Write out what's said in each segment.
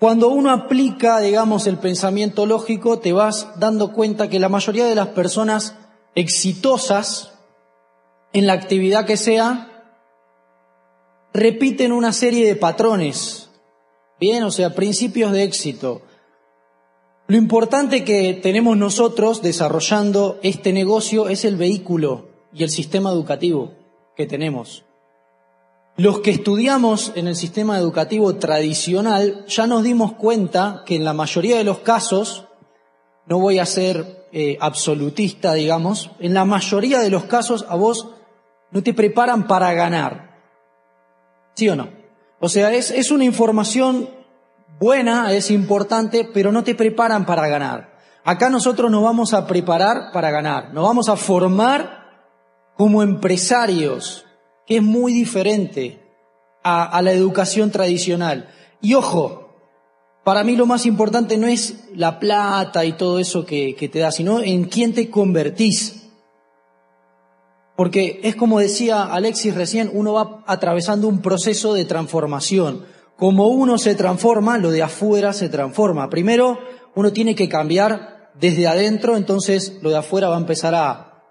Cuando uno aplica, digamos, el pensamiento lógico, te vas dando cuenta que la mayoría de las personas exitosas en la actividad que sea, repiten una serie de patrones. Bien, o sea, principios de éxito. Lo importante que tenemos nosotros desarrollando este negocio es el vehículo y el sistema educativo que tenemos. Los que estudiamos en el sistema educativo tradicional ya nos dimos cuenta que en la mayoría de los casos, no voy a ser eh, absolutista, digamos, en la mayoría de los casos a vos no te preparan para ganar. ¿Sí o no? O sea, es, es una información buena, es importante, pero no te preparan para ganar. Acá nosotros nos vamos a preparar para ganar, nos vamos a formar como empresarios, es muy diferente a, la educación tradicional. Y ojo, para mí lo más importante no es la plata y todo eso que, que te da, sino en quién te convertís. Porque es como decía Alexis recién, uno va atravesando un proceso de transformación. Como uno se transforma, lo de afuera se transforma. Primero, uno tiene que cambiar desde adentro, entonces lo de afuera va a empezar a,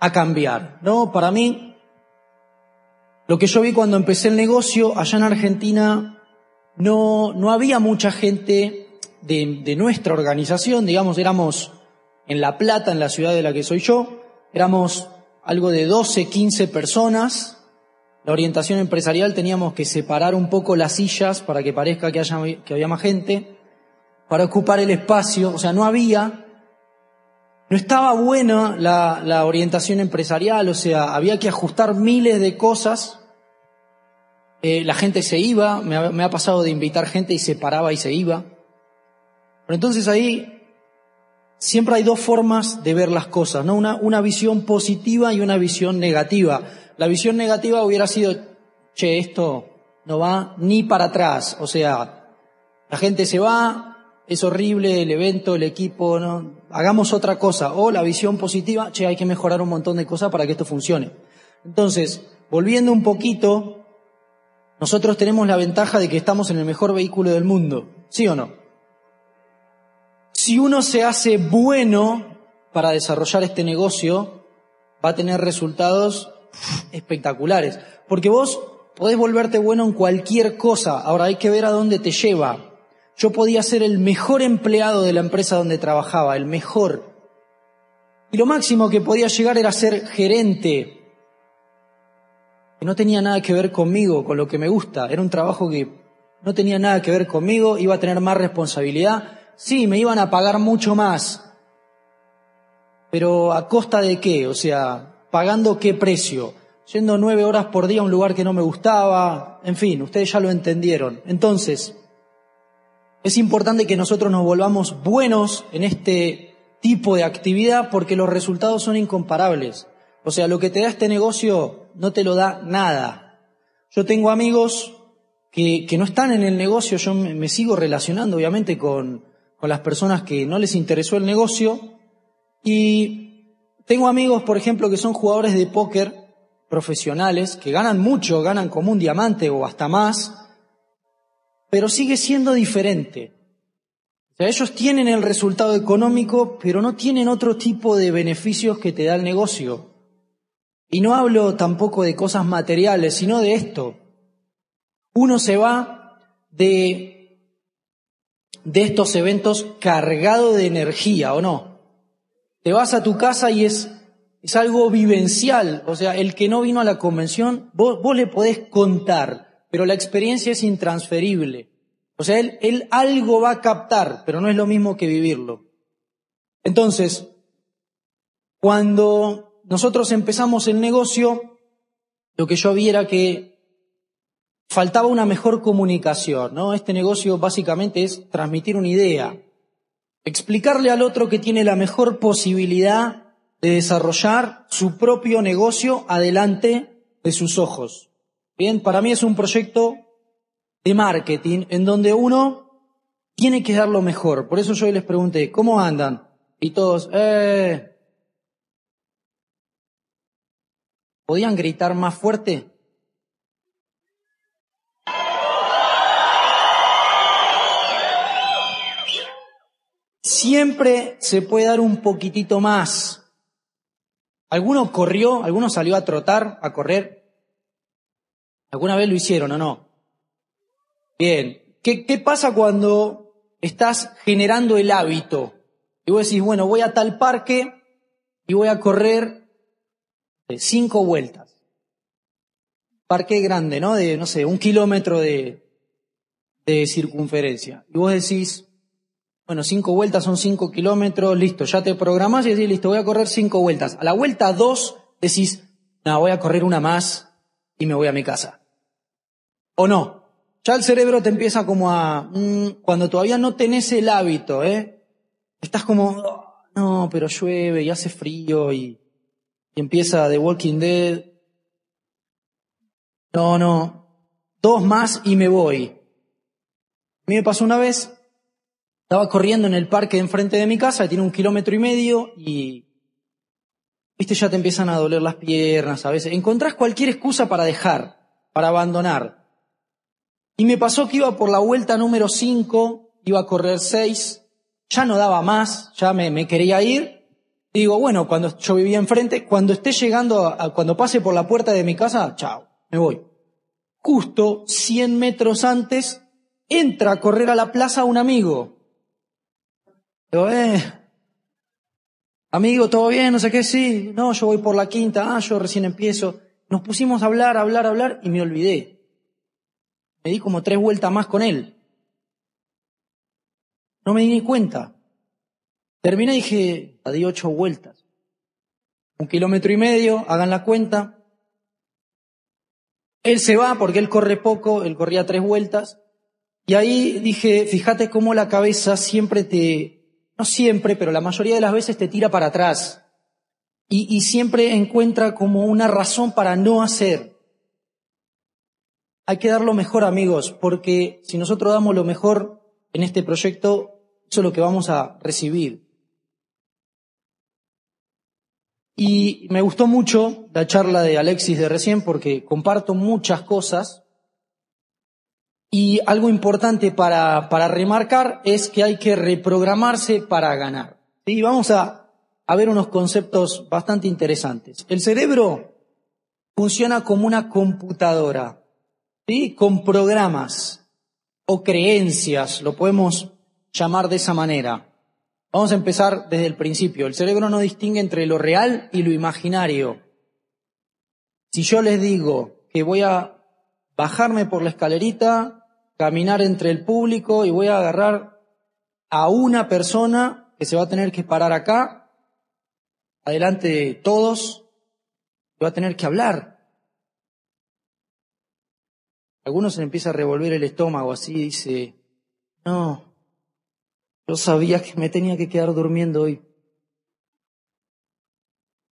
a cambiar. ¿no? Para mí, lo que yo vi cuando empecé el negocio, allá en Argentina, no, no había mucha gente de, de nuestra organización, digamos, éramos en La Plata, en la ciudad de la que soy yo, éramos algo de 12, 15 personas. La orientación empresarial teníamos que separar un poco las sillas para que parezca que, haya, que había más gente, para ocupar el espacio, o sea, no había. No estaba buena la, orientación empresarial, o sea, había que ajustar miles de cosas eh, la gente se iba, me ha, me ha, pasado de invitar gente y se paraba y se iba. Pero entonces ahí siempre hay dos formas de ver las cosas, ¿no? Una, una visión positiva y una visión negativa. La visión negativa hubiera sido, che, esto no va ni para atrás, o sea, la gente se va, es horrible el evento, el equipo, ¿no? Hagamos otra cosa. O la visión positiva, che, hay que mejorar un montón de cosas para que esto funcione. Entonces, volviendo un poquito nosotros tenemos la ventaja de que estamos en el mejor vehículo del mundo, ¿sí o no? Si uno se hace bueno para desarrollar este negocio, va a tener resultados espectaculares. Porque vos podés volverte bueno en cualquier cosa, ahora hay que ver a dónde te lleva. Yo podía ser el mejor empleado de la empresa donde trabajaba, el mejor. Y lo máximo que podía llegar era ser gerente, que no tenía nada que ver conmigo, con lo que me gusta. Era un trabajo que no tenía nada que ver conmigo, iba a tener más responsabilidad. Sí, me iban a pagar mucho más. Pero ¿a costa de qué? O sea, ¿pagando qué precio? Yendo nueve horas por día a un lugar que no me gustaba. En fin, ustedes ya lo entendieron. Entonces, es importante que nosotros nos volvamos buenos en este tipo de actividad porque los resultados son incomparables. O sea, lo que te da este negocio no te lo da nada. Yo tengo amigos que, no están en el negocio, yo me, sigo relacionando obviamente con, con las personas que no les interesó el negocio y tengo amigos, por ejemplo, que son jugadores de póker profesionales, que ganan mucho, ganan como un diamante o hasta más, pero sigue siendo diferente. O sea, ellos tienen el resultado económico, pero no tienen otro tipo de beneficios que te da el negocio. Y no hablo tampoco de cosas materiales, sino de esto. Uno se va de, de estos eventos cargado de energía, ¿o no? Te vas a tu casa y es, es algo vivencial. O sea, el que no vino a la convención, vos, vos le podés contar, pero la experiencia es intransferible. O sea, él, algo va a captar, pero no es lo mismo que vivirlo. Entonces, cuando nosotros empezamos el negocio, lo que yo vi era que faltaba una mejor comunicación, ¿no? Este negocio básicamente es transmitir una idea, explicarle al otro que tiene la mejor posibilidad de desarrollar su propio negocio adelante de sus ojos. Bien, para mí es un proyecto de marketing en donde uno tiene que dar lo mejor. Por eso yo les pregunté, ¿cómo andan? Y todos, eh... ¿Podían gritar más fuerte? Siempre se puede dar un poquitito más. Alguno corrió, alguno salió a trotar, a correr, ¿Alguna vez lo hicieron o no? Bien. ¿Qué, qué pasa cuando estás generando el hábito? Y vos decís, bueno, voy a tal parque y voy a correr cinco vueltas. Parque grande, ¿no? De, no sé, un kilómetro de, de circunferencia. Y vos decís, bueno, cinco vueltas son cinco kilómetros, listo, ya te programás y decís, listo, voy a correr cinco vueltas. A la vuelta dos decís, no, voy a correr una más y me voy a mi casa. ¿O no? Ya el cerebro te empieza como a, mm, cuando todavía no tenés el hábito, ¿eh? Estás como, oh, no, pero llueve y hace frío y, y empieza The Walking Dead. No, no, dos más y me voy. A mí me pasó una vez, estaba corriendo en el parque enfrente de mi casa, tiene un kilómetro y medio y, viste, ya te empiezan a doler las piernas a veces. Encontrás cualquier excusa para dejar, para abandonar. Y me pasó que iba por la vuelta número 5, iba a correr 6, ya no daba más, ya me, quería ir. Y digo, bueno, cuando yo vivía enfrente, cuando esté llegando, a, cuando pase por la puerta de mi casa, chao, me voy. Justo 100 metros antes, entra a correr a la plaza un amigo. Digo, eh, amigo, ¿todo bien? No sé qué, sí. No, yo voy por la quinta, ah, yo recién empiezo. Nos pusimos a hablar, hablar, hablar y me olvidé. Me di como tres vueltas más con él. No me di ni cuenta. Terminé y dije, di ocho vueltas. Un kilómetro y medio, hagan la cuenta. Él se va porque él corre poco, él corría tres vueltas. Y ahí dije, fíjate cómo la cabeza siempre te, no siempre, pero la mayoría de las veces te tira para atrás y, siempre encuentra como una razón para no hacer. Hay que dar lo mejor, amigos, porque si nosotros damos lo mejor en este proyecto, eso es lo que vamos a recibir. Y me gustó mucho la charla de Alexis de recién porque comparto muchas cosas y algo importante para, para remarcar es que hay que reprogramarse para ganar. Y vamos a, a ver unos conceptos bastante interesantes. El cerebro funciona como una computadora, ¿sí? con programas o creencias, lo podemos llamar de esa manera. Vamos a empezar desde el principio. El cerebro no distingue entre lo real y lo imaginario. Si yo les digo que voy a bajarme por la escalerita caminar entre el público y voy a agarrar a una persona que se va a tener que parar acá, adelante de todos, y va a tener que hablar. algunos se le empieza a revolver el estómago así, dice, no, yo sabía que me tenía que quedar durmiendo hoy.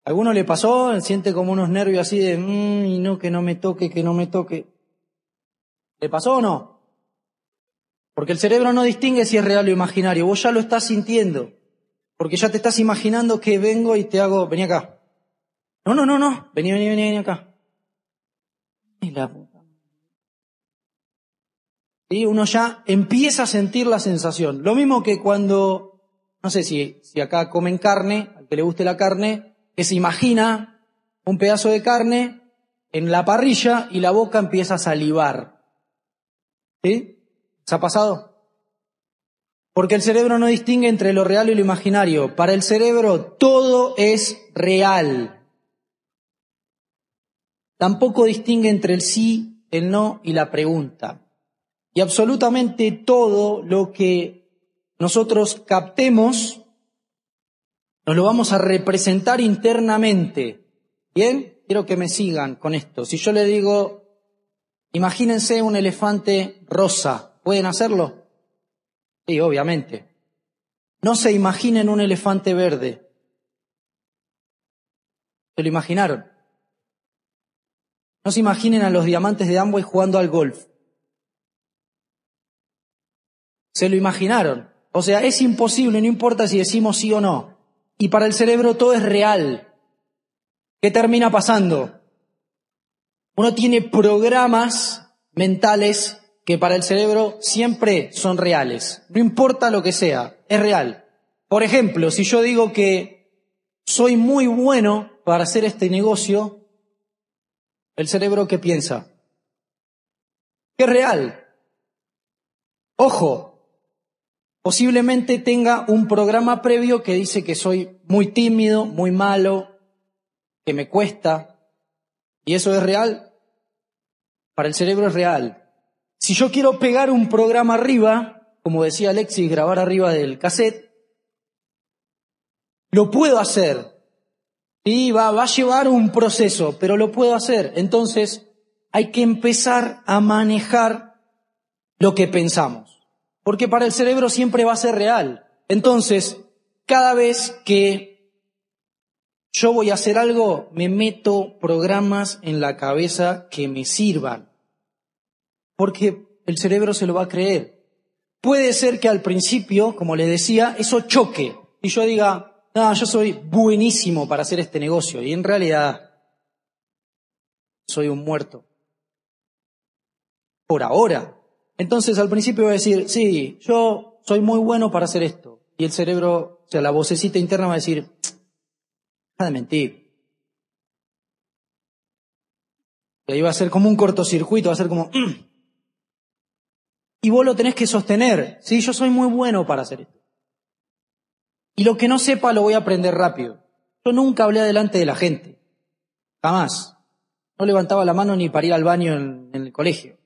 ¿A alguno le pasó? Siente como unos nervios así de, mmm, y no, que no me toque, que no me toque. ¿Le pasó o no? Porque el cerebro no distingue si es real o imaginario. Vos ya lo estás sintiendo. Porque ya te estás imaginando que vengo y te hago, vení acá. No, no, no, no. Vení, vení, vení, vení acá. Y la puta. Y uno ya empieza a sentir la sensación. Lo mismo que cuando, no sé si, si acá comen carne, al que le guste la carne, que se imagina un pedazo de carne en la parrilla y la boca empieza a salivar. ¿Sí? ¿Se ha pasado? Porque el cerebro no distingue entre lo real y lo imaginario. Para el cerebro todo es real. Tampoco distingue entre el sí, el no y la pregunta. Y absolutamente todo lo que nosotros captemos, nos lo vamos a representar internamente. ¿Bien? Quiero que me sigan con esto. Si yo le digo, imagínense un elefante rosa, ¿Pueden hacerlo? Sí, obviamente. No se imaginen un elefante verde. ¿Se lo imaginaron? No se imaginen a los diamantes de Amway jugando al golf. Se lo imaginaron. O sea, es imposible, no importa si decimos sí o no. Y para el cerebro todo es real. ¿Qué termina pasando? Uno tiene programas mentales que para el cerebro siempre son reales. No importa lo que sea, es real. Por ejemplo, si yo digo que soy muy bueno para hacer este negocio, el cerebro ¿qué piensa? Que es real. Ojo, posiblemente tenga un programa previo que dice que soy muy tímido, muy malo, que me cuesta. ¿Y eso es real? Para el cerebro es real. Si yo quiero pegar un programa arriba, como decía Alexis, grabar arriba del cassette, lo puedo hacer. Sí, va, va a llevar un proceso, pero lo puedo hacer. Entonces, hay que empezar a manejar lo que pensamos. Porque para el cerebro siempre va a ser real. Entonces, cada vez que yo voy a hacer algo, me meto programas en la cabeza que me sirvan. Porque el cerebro se lo va a creer. Puede ser que al principio, como les decía, eso choque. Y yo diga, no, yo soy buenísimo para hacer este negocio y en realidad soy un muerto. Por ahora. Entonces al principio voy a decir, sí, yo soy muy bueno para hacer esto. Y el cerebro, o sea, la vocecita interna va a decir, deja de mentir. Y ahí va a ser como un cortocircuito, va a ser como... Mm". Y vos lo tenés que sostener. Sí, yo soy muy bueno para hacer esto. Y lo que no sepa lo voy a aprender rápido. Yo nunca hablé delante de la gente. Jamás. No levantaba la mano ni para ir al baño en, el colegio.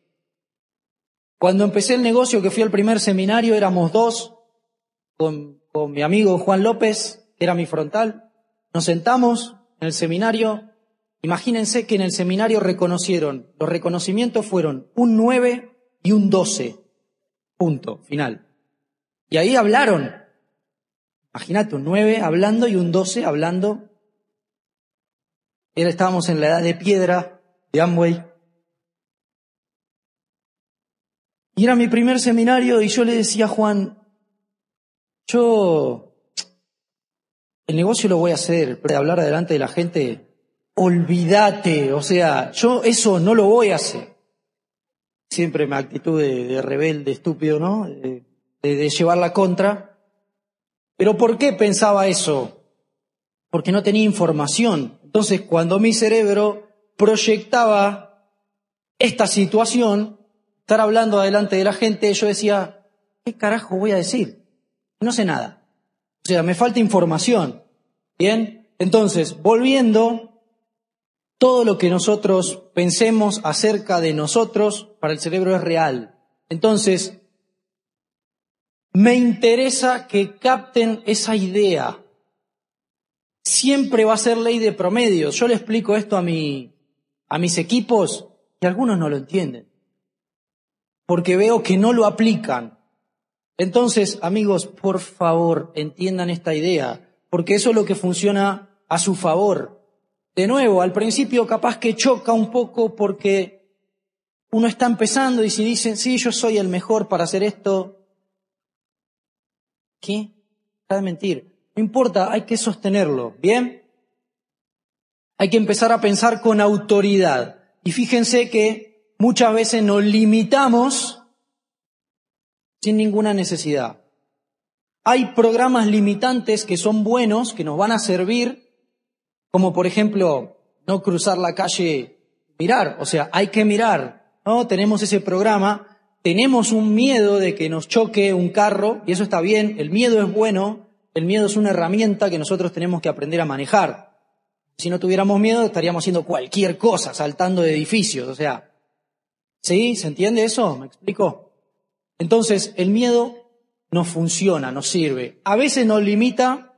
Cuando empecé el negocio, que fui al primer seminario, éramos dos, con, con mi amigo Juan López, que era mi frontal. Nos sentamos en el seminario. Imagínense que en el seminario reconocieron, los reconocimientos fueron un 9 y un 12. Punto, final. Y ahí hablaron Imagínate, un 9 hablando y un 12 hablando. Era, estábamos en la edad de piedra de Amway. Y era mi primer seminario y yo le decía a Juan, yo el negocio lo voy a hacer, pero de hablar delante de la gente, olvídate, o sea, yo eso no lo voy a hacer. Siempre mi actitud de, rebelde, estúpido, ¿no? de, de llevar la contra. Pero ¿por qué pensaba eso? Porque no tenía información. Entonces, cuando mi cerebro proyectaba esta situación, estar hablando adelante de la gente, yo decía, ¿qué carajo voy a decir? No sé nada. O sea, me falta información. Bien, entonces, volviendo, todo lo que nosotros pensemos acerca de nosotros para el cerebro es real. Entonces, me interesa que capten esa idea. Siempre va a ser ley de promedios. Yo le explico esto a, mi, a mis equipos y algunos no lo entienden. Porque veo que no lo aplican. Entonces, amigos, por favor, entiendan esta idea, porque eso es lo que funciona a su favor. De nuevo, al principio capaz que choca un poco porque uno está empezando y si dicen, sí, yo soy el mejor para hacer esto, ¿Qué? Deja de mentir. No importa, hay que sostenerlo. ¿Bien? Hay que empezar a pensar con autoridad. Y fíjense que muchas veces nos limitamos sin ninguna necesidad. Hay programas limitantes que son buenos, que nos van a servir, como por ejemplo no cruzar la calle, mirar, o sea, hay que mirar, ¿no? Tenemos ese programa tenemos un miedo de que nos choque un carro, y eso está bien, el miedo es bueno, el miedo es una herramienta que nosotros tenemos que aprender a manejar. Si no tuviéramos miedo, estaríamos haciendo cualquier cosa, saltando de edificios, o sea, ¿sí? ¿Se entiende eso? ¿Me explico? Entonces, el miedo no funciona, no sirve. A veces nos limita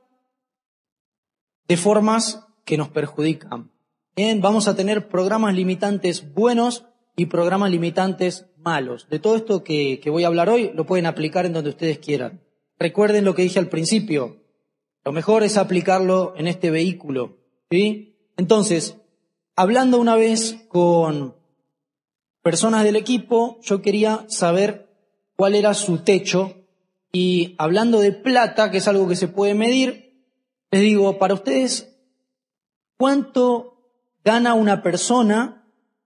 de formas que nos perjudican. Bien, vamos a tener programas limitantes buenos y programas limitantes malos. De todo esto que, voy a hablar hoy lo pueden aplicar en donde ustedes quieran. Recuerden lo que dije al principio. Lo mejor es aplicarlo en este vehículo. ¿sí? Entonces, hablando una vez con personas del equipo, yo quería saber cuál era su techo y hablando de plata, que es algo que se puede medir, les digo, para ustedes, ¿cuánto gana una persona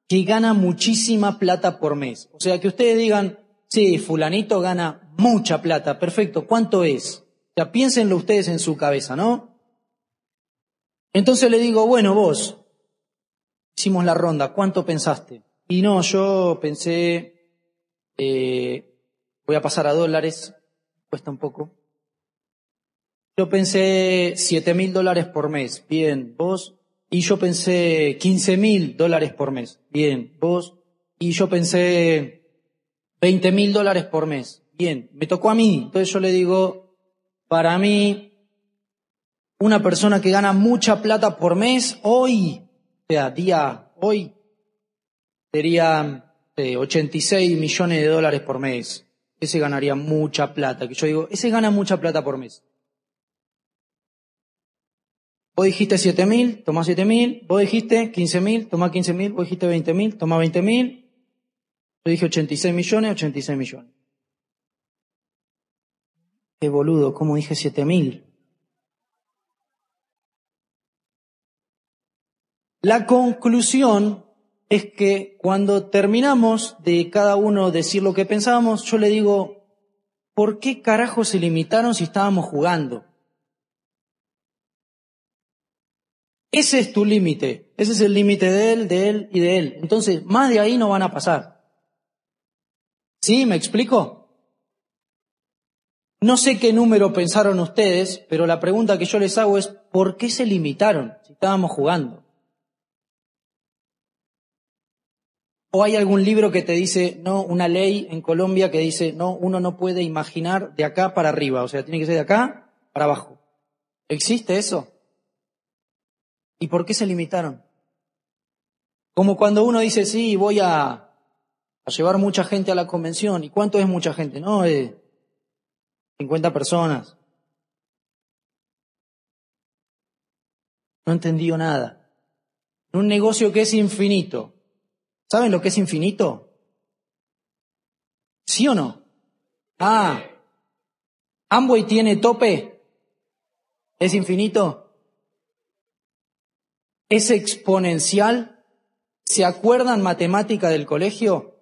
que gana muchísima plata por mes. O sea, que ustedes digan, sí, fulanito gana mucha plata, perfecto, ¿cuánto es? sea, piénsenlo ustedes en su cabeza, ¿no? Entonces le digo, bueno, vos, hicimos la ronda, ¿cuánto pensaste? Y no, yo pensé, eh, voy a pasar a dólares, cuesta un poco. Yo pensé siete mil dólares por mes, bien, vos. Y yo pensé quince mil dólares por mes, bien, vos. Y yo pensé veinte mil dólares por mes, bien. Me tocó a mí, entonces yo le digo, para mí, una persona que gana mucha plata por mes, hoy, o sea, día, hoy, sería eh, 86 millones de dólares por mes. Ese ganaría mucha plata. Que yo digo, ese gana mucha plata por mes. Vos dijiste 7 mil, toma 7 mil. Vos dijiste 15 mil, toma 15 mil. Vos dijiste 20 mil, toma 20 mil. Yo dije 86 millones, 86 millones. Qué boludo, ¿cómo dije 7 mil? La conclusión es que cuando terminamos de cada uno decir lo que pensábamos, yo le digo, ¿por qué carajo se limitaron si estábamos jugando? Ese es tu límite, ese es el límite de él, de él y de él. Entonces, más de ahí no van a pasar. ¿Sí? ¿Me explico? No sé qué número pensaron ustedes, pero la pregunta que yo les hago es, ¿por qué se limitaron si estábamos jugando? ¿O hay algún libro que te dice, no, una ley en Colombia que dice, no, uno no puede imaginar de acá para arriba, o sea, tiene que ser de acá para abajo? ¿Existe eso? ¿Y por qué se limitaron? Como cuando uno dice, sí, voy a, llevar mucha gente a la convención. ¿Y cuánto es mucha gente? No, eh, 50 personas. No entendió nada. Un negocio que es infinito, ¿Saben lo que es infinito? ¿Sí o no? Ah, Amway tiene tope. ¿Es infinito? ¿Es exponencial? ¿Se acuerdan matemática del colegio?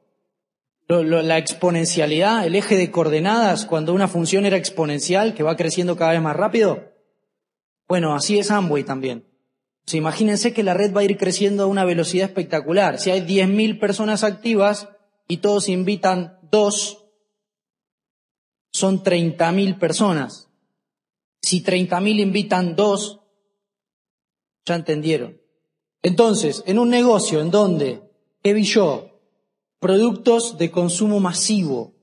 la exponencialidad, el eje de coordenadas, cuando una función era exponencial, que va creciendo cada vez más rápido. Bueno, así es Amway también imagínense que la red va a ir creciendo a una velocidad espectacular. Si hay 10.000 personas activas y todos invitan dos, son 30.000 personas. Si 30.000 invitan dos, ya entendieron. Entonces, en un negocio en donde, ¿qué vi yo? Productos de consumo masivo.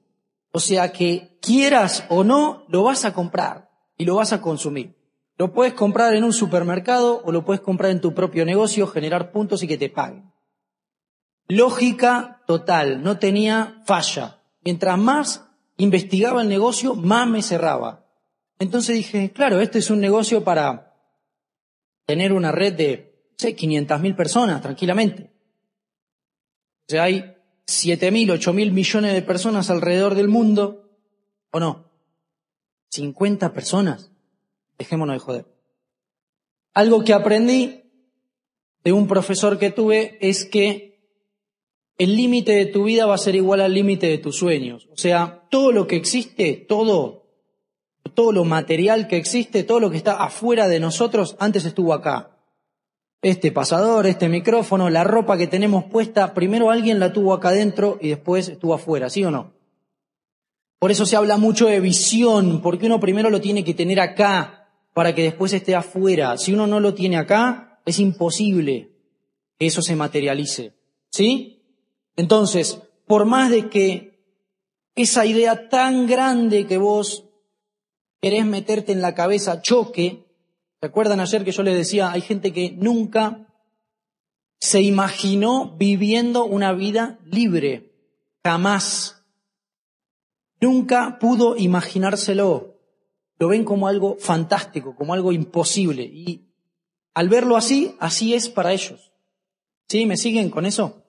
O sea que quieras o no, lo vas a comprar y lo vas a consumir. Lo puedes comprar en un supermercado o lo puedes comprar en tu propio negocio, generar puntos y que te paguen. Lógica total, no tenía falla. Mientras más investigaba el negocio, más me cerraba. Entonces dije, claro, este es un negocio para tener una red de, sé, 500 mil personas tranquilamente. O sea, hay 7 mil, 8 mil millones de personas alrededor del mundo, ¿o no? 50 personas. Dejémonos de joder. Algo que aprendí de un profesor que tuve es que el límite de tu vida va a ser igual al límite de tus sueños. O sea, todo lo que existe, todo, todo lo material que existe, todo lo que está afuera de nosotros, antes estuvo acá. Este pasador, este micrófono, la ropa que tenemos puesta, primero alguien la tuvo acá adentro y después estuvo afuera, ¿sí o no? Por eso se habla mucho de visión, porque uno primero lo tiene que tener acá, para que después esté afuera. Si uno no lo tiene acá, es imposible que eso se materialice. ¿Sí? Entonces, por más de que esa idea tan grande que vos querés meterte en la cabeza choque, ¿recuerdan ayer que yo les decía, hay gente que nunca se imaginó viviendo una vida libre? Jamás. Nunca pudo imaginárselo lo ven como algo fantástico, como algo imposible. Y al verlo así, así es para ellos. ¿Sí? ¿Me siguen con eso?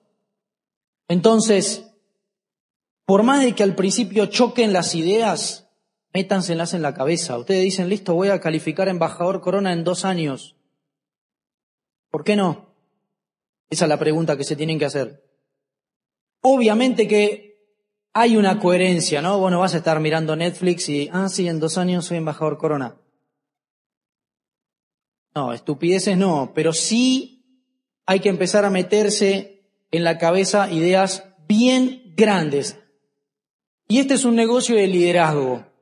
Entonces, por más de que al principio choquen las ideas, métanselas en la cabeza. Ustedes dicen, listo, voy a calificar embajador Corona en dos años. ¿Por qué no? Esa es la pregunta que se tienen que hacer. Obviamente que hay una coherencia, ¿no? Bueno, vas a estar mirando Netflix y, ah, sí, en dos años soy embajador corona. No, estupideces no, pero sí hay que empezar a meterse en la cabeza ideas bien grandes. Y este es un negocio de liderazgo.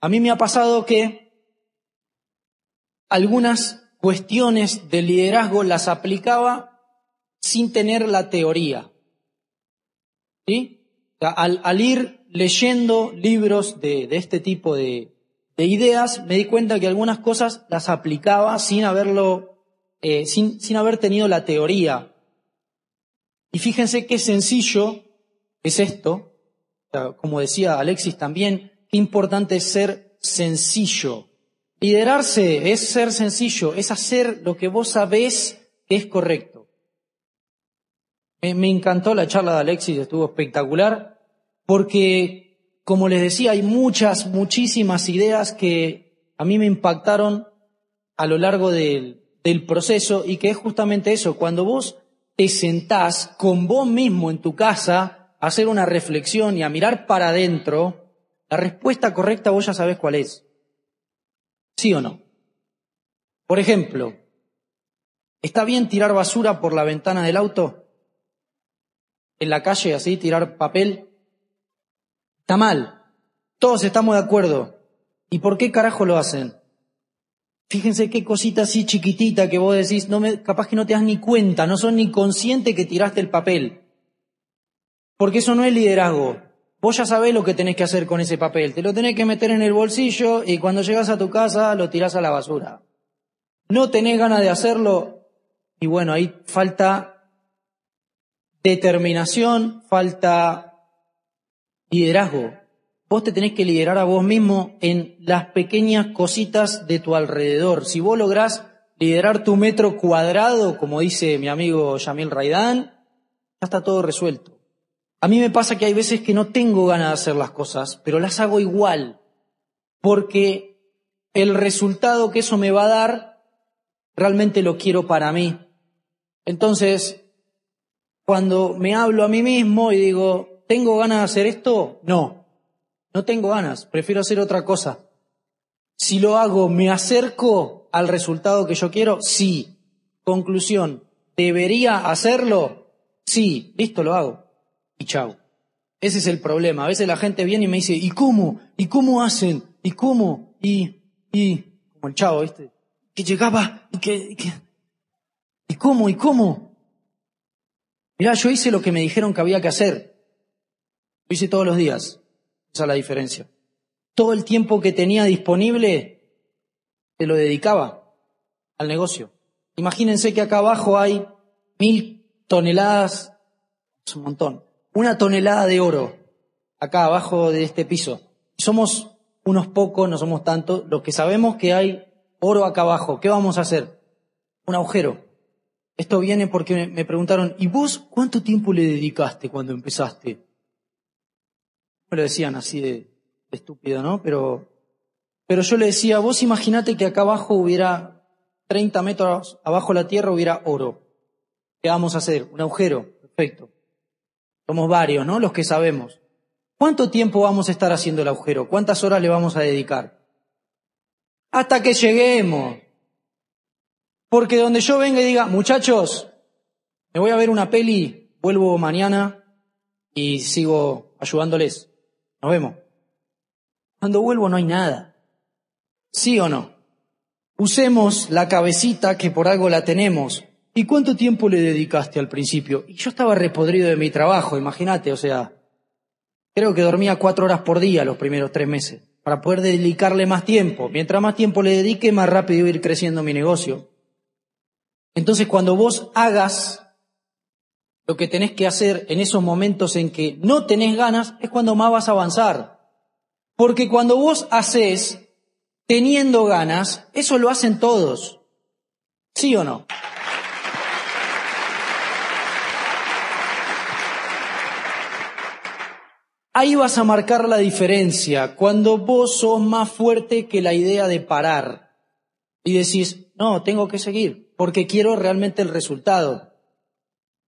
A mí me ha pasado que algunas cuestiones de liderazgo las aplicaba sin tener la teoría. ¿Sí? al, ir leyendo libros de, este tipo de, ideas, me di cuenta que algunas cosas las aplicaba sin haberlo, eh, sin, sin haber tenido la teoría. Y fíjense qué sencillo es esto. como decía Alexis también, importante es ser sencillo. Liderarse es ser sencillo, es hacer lo que vos sabés que es correcto. Me, encantó la charla de Alexis, estuvo espectacular, porque, como les decía, hay muchas, muchísimas ideas que a mí me impactaron a lo largo del, del proceso y que es justamente eso, cuando vos te sentás con vos mismo en tu casa a hacer una reflexión y a mirar para adentro, la respuesta correcta vos ya sabés cuál es. ¿Sí o no? Por ejemplo, ¿está bien tirar basura por la ventana del auto? en la calle así, tirar papel, está mal. Todos estamos de acuerdo. ¿Y por qué carajo lo hacen? Fíjense qué cosita así chiquitita que vos decís, no me, capaz que no te das ni cuenta, no son ni consciente que tiraste el papel. Porque eso no es liderazgo. Vos ya sabés lo que tenés que hacer con ese papel. Te lo tenés que meter en el bolsillo y cuando llegas a tu casa lo tirás a la basura. No tenés ganas de hacerlo y bueno, ahí falta determinación, falta liderazgo. Vos te tenés que liderar a vos mismo en las pequeñas cositas de tu alrededor. Si vos lográs liderar tu metro cuadrado, como dice mi amigo Yamil Raidán, ya está todo resuelto. A mí me pasa que hay veces que no tengo ganas de hacer las cosas, pero las hago igual, porque el resultado que eso me va a dar, realmente lo quiero para mí. Entonces, cuando me hablo a mí mismo y digo, ¿tengo ganas de hacer esto? No, no tengo ganas, prefiero hacer otra cosa. Si lo hago, ¿me acerco al resultado que yo quiero? Sí. Conclusión, ¿debería hacerlo? Sí, listo, lo hago. Y chao. Ese es el problema. A veces la gente viene y me dice, ¿y cómo? ¿Y cómo hacen? ¿Y cómo? Y, y, como el chavo, ¿viste? Que llegaba y que, que, ¿y cómo? ¿Y cómo? Mirá, yo hice lo que me dijeron que había que hacer. Lo hice todos los días. Esa es la diferencia. Todo el tiempo que tenía disponible, se lo dedicaba al negocio. Imagínense que acá abajo hay mil toneladas, es un montón, una tonelada de oro, acá abajo de este piso. Somos unos pocos, no somos tantos, los que sabemos que hay oro acá abajo. ¿Qué vamos a hacer? Un agujero. Esto viene porque me preguntaron, ¿y vos cuánto tiempo le dedicaste cuando empezaste? Me lo decían así de, estúpido, ¿no? Pero, pero yo le decía, vos imaginate que acá abajo hubiera 30 metros abajo de la tierra hubiera oro. ¿Qué vamos a hacer? Un agujero. Perfecto. Somos varios, ¿no? Los que sabemos. ¿Cuánto tiempo vamos a estar haciendo el agujero? ¿Cuántas horas le vamos a dedicar? Hasta que lleguemos. Porque donde yo venga y diga, muchachos, me voy a ver una peli, vuelvo mañana y sigo ayudándoles. Nos vemos. Cuando vuelvo no hay nada. ¿Sí o no? Usemos la cabecita que por algo la tenemos. ¿Y cuánto tiempo le dedicaste al principio? Y yo estaba repodrido de mi trabajo, imagínate, o sea, creo que dormía cuatro horas por día los primeros tres meses, para poder dedicarle más tiempo. Mientras más tiempo le dedique, más rápido iba a ir creciendo mi negocio. Entonces, cuando vos hagas lo que tenés que hacer en esos momentos en que no tenés ganas, es cuando más vas a avanzar. Porque cuando vos haces teniendo ganas, eso lo hacen todos. ¿Sí o no? Ahí vas a marcar la diferencia, cuando vos sos más fuerte que la idea de parar y decís, no, tengo que seguir porque quiero realmente el resultado.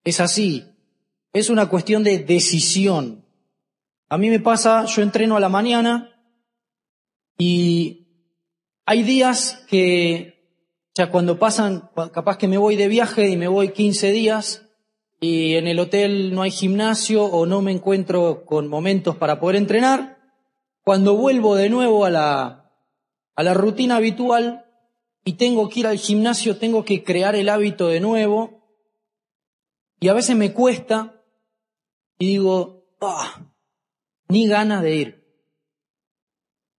Es así. Es una cuestión de decisión. A mí me pasa, yo entreno a la mañana y hay días que, o sea, cuando pasan, capaz que me voy de viaje y me voy 15 días y en el hotel no hay gimnasio o no me encuentro con momentos para poder entrenar, cuando vuelvo de nuevo a la, a la rutina habitual y tengo que ir al gimnasio, tengo que crear el hábito de nuevo y a veces me cuesta y digo, ah, ni ganas de ir.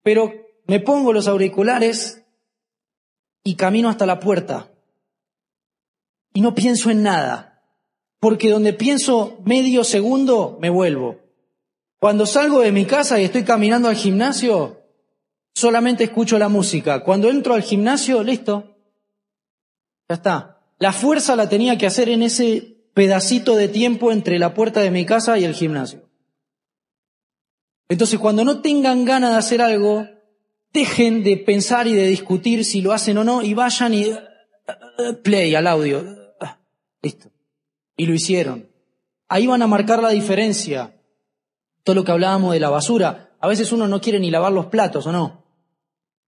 Pero me pongo los auriculares y camino hasta la puerta. Y no pienso en nada, porque donde pienso medio segundo, me vuelvo. Cuando salgo de mi casa y estoy caminando al gimnasio, solamente escucho la música. Cuando entro al gimnasio, listo. Ya está. La fuerza la tenía que hacer en ese pedacito de tiempo entre la puerta de mi casa y el gimnasio. Entonces, cuando no tengan ganas de hacer algo, dejen de pensar y de discutir si lo hacen o no y vayan y play al audio. Listo. Y lo hicieron. Ahí van a marcar la diferencia. Todo lo que hablábamos de la basura. A veces uno no quiere ni lavar los platos, ¿o no?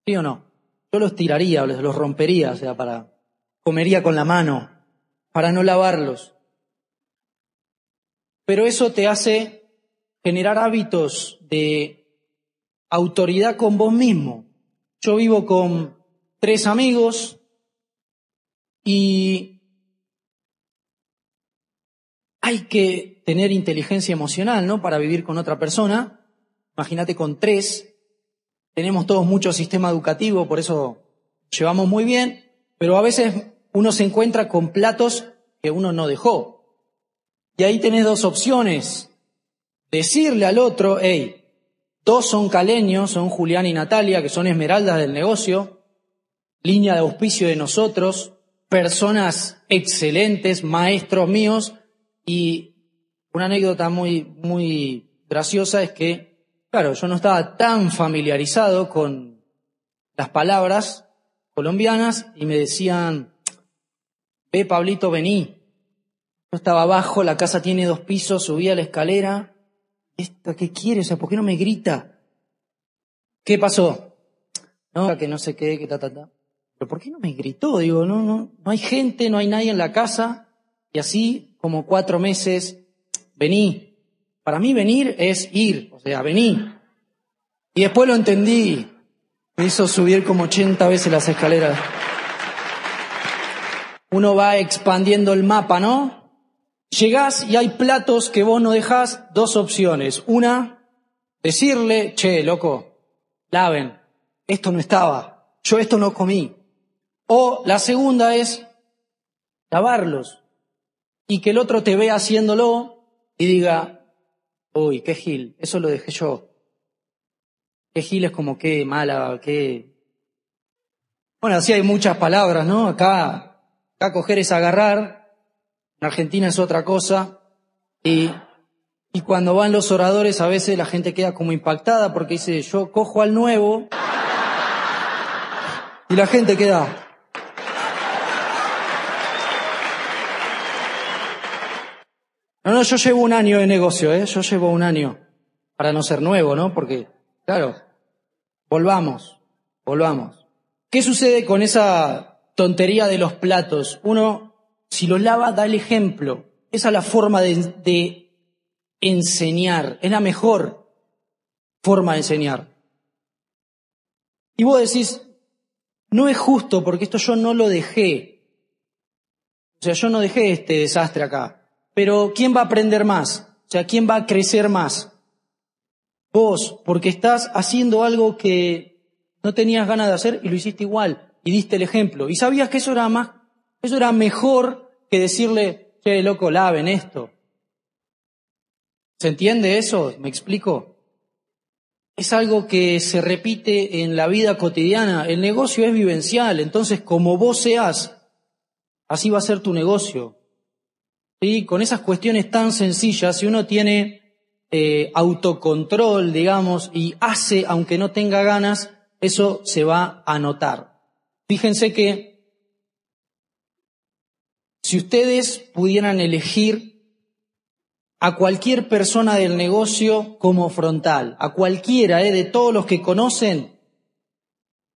¿Sí o no? Yo los tiraría, los rompería, o sea, para, comería con la mano, para no lavarlos. Pero eso te hace generar hábitos de autoridad con vos mismo. Yo vivo con tres amigos y hay que tener inteligencia emocional, ¿no? Para vivir con otra persona. Imagínate con tres. Tenemos todos mucho sistema educativo, por eso llevamos muy bien, pero a veces uno se encuentra con platos que uno no dejó. Y ahí tenés dos opciones. Decirle al otro, hey, Dos son caleños, son Julián y Natalia, que son esmeraldas del negocio, línea de auspicio de nosotros, personas excelentes, maestros míos, y una anécdota muy, muy graciosa es que, claro, yo no estaba tan familiarizado con las palabras colombianas y me decían, ve Pablito, vení. Yo estaba abajo, la casa tiene dos pisos, subía la escalera ¿Esta qué quiere? O sea, ¿por qué no me grita? ¿Qué pasó? No, que no sé qué, que ta, ta, ta. Pero ¿por qué no me gritó? Digo, no, no, no hay gente, no hay nadie en la casa. Y así, como cuatro meses, vení. Para mí venir es ir, o sea, vení. Y después lo entendí. Me hizo subir como 80 veces las escaleras. Uno va expandiendo el mapa, ¿no? Llegás y hay platos que vos no dejás, dos opciones. Una, decirle, che, loco, laven, esto no estaba, yo esto no comí. O la segunda es lavarlos y que el otro te vea haciéndolo y diga, uy, qué gil, eso lo dejé yo. Qué gil es como qué mala, qué... Bueno, así hay muchas palabras, ¿no? Acá, acá coger es agarrar en Argentina es otra cosa. Y, y cuando van los oradores a veces la gente queda como impactada porque dice, yo cojo al nuevo y la gente queda... No, no, yo llevo un año de negocio, ¿eh? Yo llevo un año para no ser nuevo, ¿no? Porque, claro, volvamos, volvamos. ¿Qué sucede con esa tontería de los platos? Uno si lo lava, da el ejemplo. Esa es la forma de, enseñar. Es la mejor forma de enseñar. Y vos decís, no es justo porque esto yo no lo dejé. O sea, yo no dejé este desastre acá. Pero ¿quién va a aprender más? O sea, ¿quién va a crecer más? Vos, porque estás haciendo algo que no tenías ganas de hacer y lo hiciste igual y diste el ejemplo. Y sabías que eso era más eso era mejor que decirle, che, loco, laven esto. ¿Se entiende eso? ¿Me explico? Es algo que se repite en la vida cotidiana. El negocio es vivencial, entonces como vos seas, así va a ser tu negocio. ¿Sí? Con esas cuestiones tan sencillas, si uno tiene eh, autocontrol, digamos, y hace aunque no tenga ganas, eso se va a notar. Fíjense que si ustedes pudieran elegir a cualquier persona del negocio como frontal, a cualquiera, ¿eh? de todos los que conocen,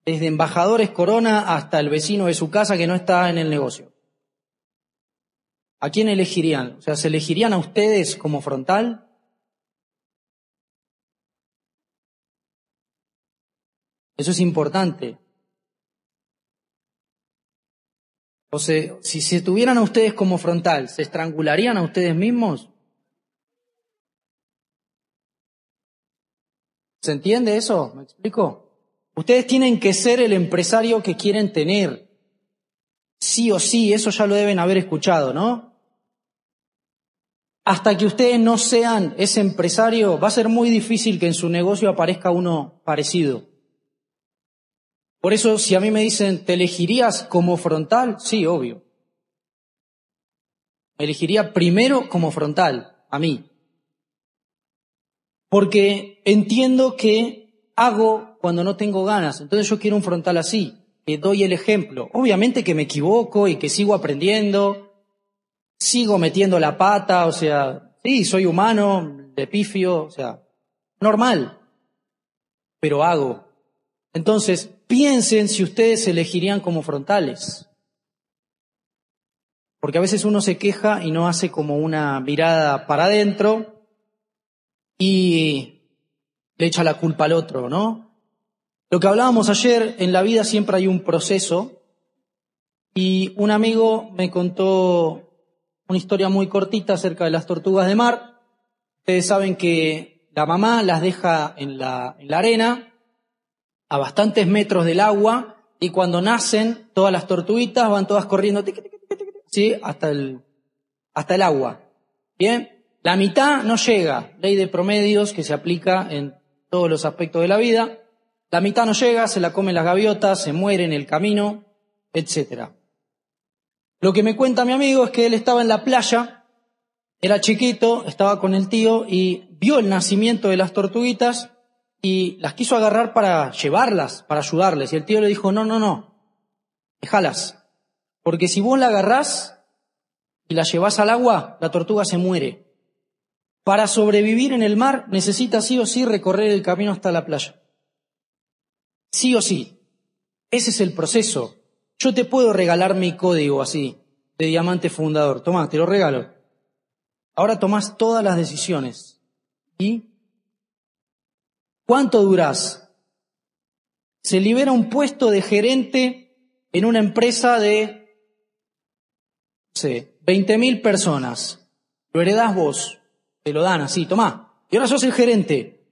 desde embajadores Corona hasta el vecino de su casa que no está en el negocio. ¿A quién elegirían? O sea, ¿se elegirían a ustedes como frontal? Eso es importante. O sea, si se tuvieran a ustedes como frontal, ¿se estrangularían a ustedes mismos? ¿Se entiende eso? ¿Me explico? Ustedes tienen que ser el empresario que quieren tener. Sí o sí, eso ya lo deben haber escuchado, ¿no? Hasta que ustedes no sean ese empresario, va a ser muy difícil que en su negocio aparezca uno parecido. Por eso, si a mí me dicen, ¿te elegirías como frontal? Sí, obvio. Me elegiría primero como frontal, a mí porque entiendo que hago cuando no tengo ganas. Entonces yo quiero un frontal así, que doy el ejemplo. Obviamente que me equivoco y que sigo aprendiendo, sigo metiendo la pata, o sea, sí, soy humano, de pifio, o sea, normal, pero hago. Entonces, piensen si ustedes elegirían como frontales. Porque a veces uno se queja y no hace como una mirada para adentro y le echa la culpa al otro, ¿no? Lo que hablábamos ayer, en la vida siempre hay un proceso y un amigo me contó una historia muy cortita acerca de las tortugas de mar. Ustedes saben que la mamá las deja en la, en la arena a bastantes metros del agua y cuando nacen todas las tortuguitas van todas corriendo hasta, el, hasta el agua. ¿Bien? La mitad no llega, ley de promedios que se aplica en todos los aspectos de la vida. La mitad no llega, se la comen las gaviotas, se muere en el camino, etc. Lo que me cuenta mi amigo es que él estaba en la playa, era chiquito, estaba con el tío y vio el nacimiento de las tortuguitas y las quiso agarrar para llevarlas, para ayudarles. Y el tío le dijo, no, no, no, déjalas. Porque si vos la agarrás y la llevas al agua, la tortuga se muere. Para sobrevivir en el mar necesita sí o sí recorrer el camino hasta la playa. Sí o sí. Ese es el proceso. Yo te puedo regalar mi código así, de diamante fundador. Tomá, te lo regalo. Ahora tomás todas las decisiones. ¿Y cuánto durás? Se libera un puesto de gerente en una empresa de, no sé, 20.000 personas. Lo heredás vos. Te lo dan así, tomá. Y ahora sos el gerente.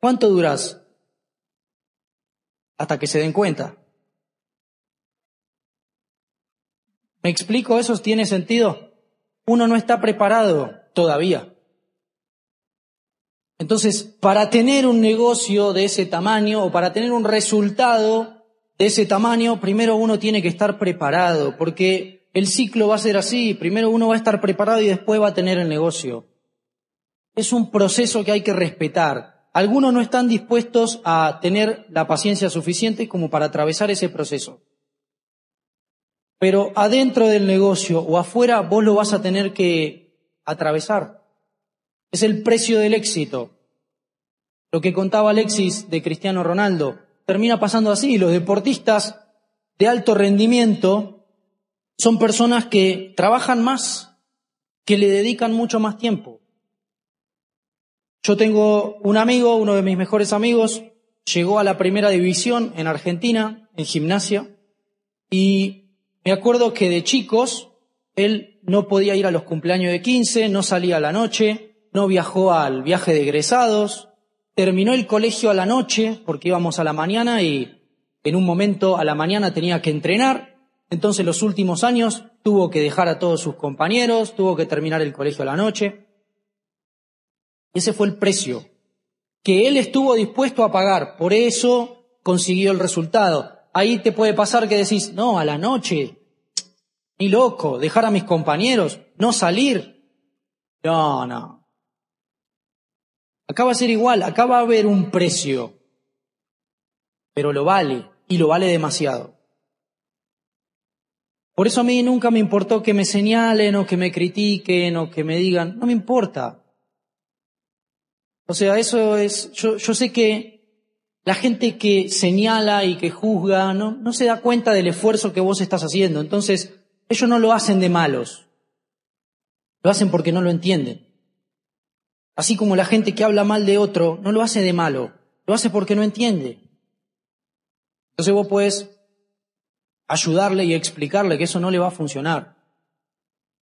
¿Cuánto duras? Hasta que se den cuenta. ¿Me explico? ¿Eso tiene sentido? Uno no está preparado todavía. Entonces, para tener un negocio de ese tamaño o para tener un resultado de ese tamaño, primero uno tiene que estar preparado, porque el ciclo va a ser así. Primero uno va a estar preparado y después va a tener el negocio. Es un proceso que hay que respetar. Algunos no están dispuestos a tener la paciencia suficiente como para atravesar ese proceso. Pero adentro del negocio o afuera vos lo vas a tener que atravesar. Es el precio del éxito. Lo que contaba Alexis de Cristiano Ronaldo termina pasando así. Los deportistas de alto rendimiento son personas que trabajan más, que le dedican mucho más tiempo. Yo tengo un amigo, uno de mis mejores amigos, llegó a la primera división en Argentina, en gimnasia, y me acuerdo que de chicos él no podía ir a los cumpleaños de 15, no salía a la noche, no viajó al viaje de egresados, terminó el colegio a la noche porque íbamos a la mañana y en un momento a la mañana tenía que entrenar, entonces los últimos años tuvo que dejar a todos sus compañeros, tuvo que terminar el colegio a la noche. Ese fue el precio que él estuvo dispuesto a pagar. Por eso consiguió el resultado. Ahí te puede pasar que decís, no, a la noche, ni loco, dejar a mis compañeros, no salir. No, no. Acá va a ser igual, acá va a haber un precio, pero lo vale, y lo vale demasiado. Por eso a mí nunca me importó que me señalen o que me critiquen o que me digan, no me importa. O sea, eso es, yo, yo sé que la gente que señala y que juzga no, no se da cuenta del esfuerzo que vos estás haciendo. Entonces, ellos no lo hacen de malos. Lo hacen porque no lo entienden. Así como la gente que habla mal de otro no lo hace de malo, lo hace porque no entiende. Entonces vos puedes ayudarle y explicarle que eso no le va a funcionar.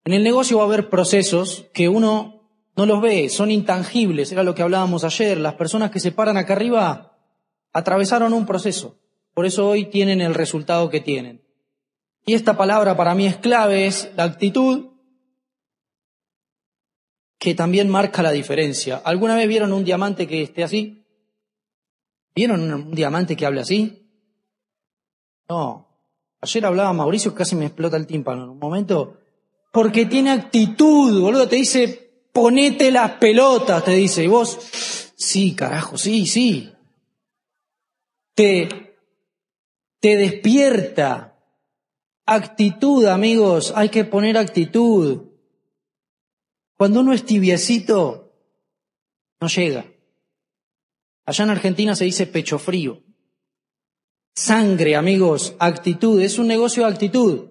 En el negocio va a haber procesos que uno no los ve, son intangibles, era lo que hablábamos ayer. Las personas que se paran acá arriba atravesaron un proceso, por eso hoy tienen el resultado que tienen. Y esta palabra para mí es clave, es la actitud que también marca la diferencia. ¿Alguna vez vieron un diamante que esté así? ¿Vieron un diamante que hable así? No, Ayer hablaba Mauricio, casi me explota el tímpano en un momento, porque tiene actitud, boludo, te dice, ponete las pelotas, te dice, y vos, sí, carajo, sí, sí. Te, despierta. Actitud, amigos, hay que poner actitud. Cuando uno es tibiecito, no llega. Allá en Argentina se dice pecho frío. Sangre, amigos, actitud, es un negocio de actitud.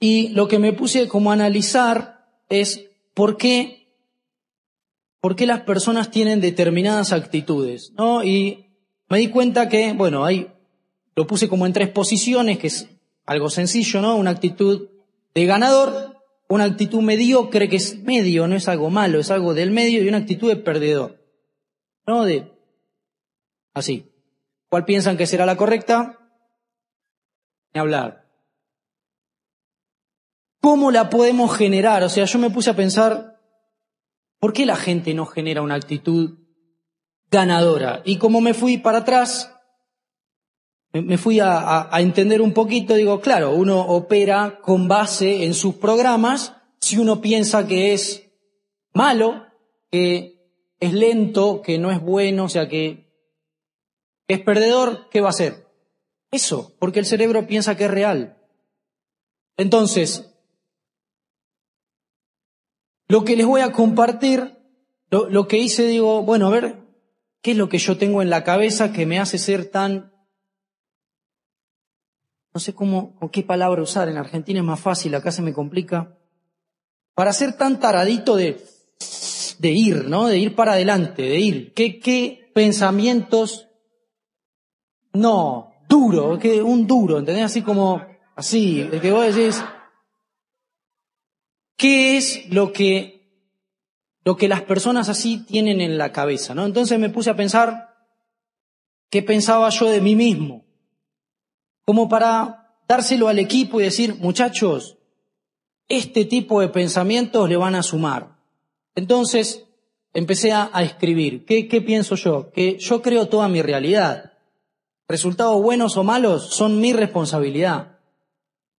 Y lo que me puse como a analizar es por qué, por qué las personas tienen determinadas actitudes, ¿no? Y me di cuenta que, bueno, ahí lo puse como en tres posiciones, que es algo sencillo, ¿no? Una actitud de ganador, una actitud mediocre, que es medio, no es algo malo, es algo del medio, y una actitud de perdedor, ¿no? De, así. ¿Cuál piensan que será la correcta? Ni hablar. ¿Cómo la podemos generar? O sea, yo me puse a pensar, ¿por qué la gente no genera una actitud ganadora? Y como me fui para atrás, me fui a, entender un poquito, digo, claro, uno opera con base en sus programas, si uno piensa que es malo, que es lento, que no es bueno, o sea, que es perdedor, ¿qué va a hacer? Eso, porque el cerebro piensa que es real. Entonces, lo que les voy a compartir, lo, que hice, digo, bueno, a ver, ¿qué es lo que yo tengo en la cabeza que me hace ser tan... No sé cómo, o qué palabra usar, en Argentina es más fácil, acá se me complica. Para ser tan taradito de, de ir, ¿no? De ir para adelante, de ir. ¿Qué, qué pensamientos no, duro, que un duro, ¿entendés? Así como, así, el que vos decís, ¿qué es lo que, lo que las personas así tienen en la cabeza, no? Entonces me puse a pensar, ¿qué pensaba yo de mí mismo? Como para dárselo al equipo y decir, muchachos, este tipo de pensamientos le van a sumar. Entonces, empecé a, a escribir. ¿Qué, ¿Qué pienso yo? Que yo creo toda mi realidad. Resultados buenos o malos son mi responsabilidad.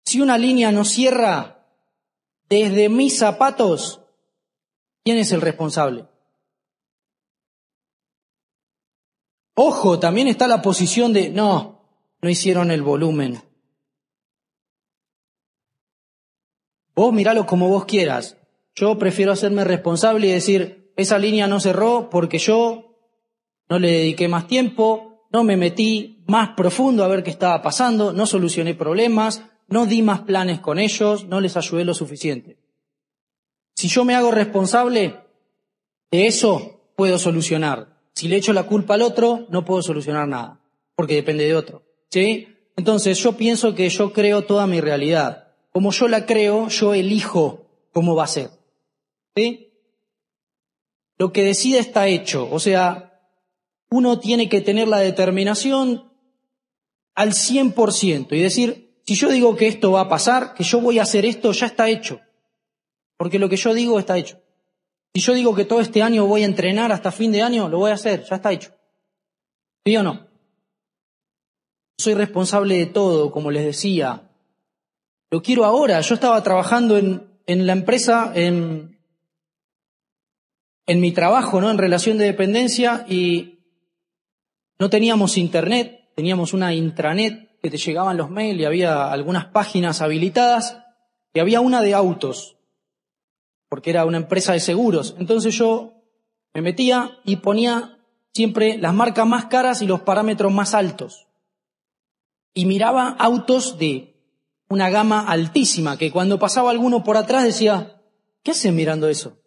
Si una línea no cierra desde mis zapatos, ¿quién es el responsable? Ojo, también está la posición de, no, no hicieron el volumen. Vos miralo como vos quieras. Yo prefiero hacerme responsable y decir, esa línea no cerró porque yo no le dediqué más tiempo, no me metí más profundo a ver qué estaba pasando, no solucioné problemas, no di más planes con ellos, no les ayudé lo suficiente. Si yo me hago responsable de eso, puedo solucionar. Si le echo la culpa al otro, no puedo solucionar nada, porque depende de otro. ¿Sí? Entonces yo pienso que yo creo toda mi realidad. Como yo la creo, yo elijo cómo va a ser. ¿Sí? Lo que decide está hecho. O sea, uno tiene que tener la determinación al 100% y decir, si yo digo que esto va a pasar, que yo voy a hacer esto, ya está hecho. Porque lo que yo digo está hecho. Si yo digo que todo este año voy a entrenar hasta fin de año, lo voy a hacer, ya está hecho. ¿Sí o no? Soy responsable de todo, como les decía. Lo quiero ahora. Yo estaba trabajando en, la empresa, en, en mi trabajo, ¿no? En relación de dependencia y no teníamos internet, teníamos una intranet que te llegaban los mails y había algunas páginas habilitadas y había una de autos, porque era una empresa de seguros. Entonces yo me metía y ponía siempre las marcas más caras y los parámetros más altos. Y miraba autos de una gama altísima, que cuando pasaba alguno por atrás decía, ¿qué hacen mirando eso?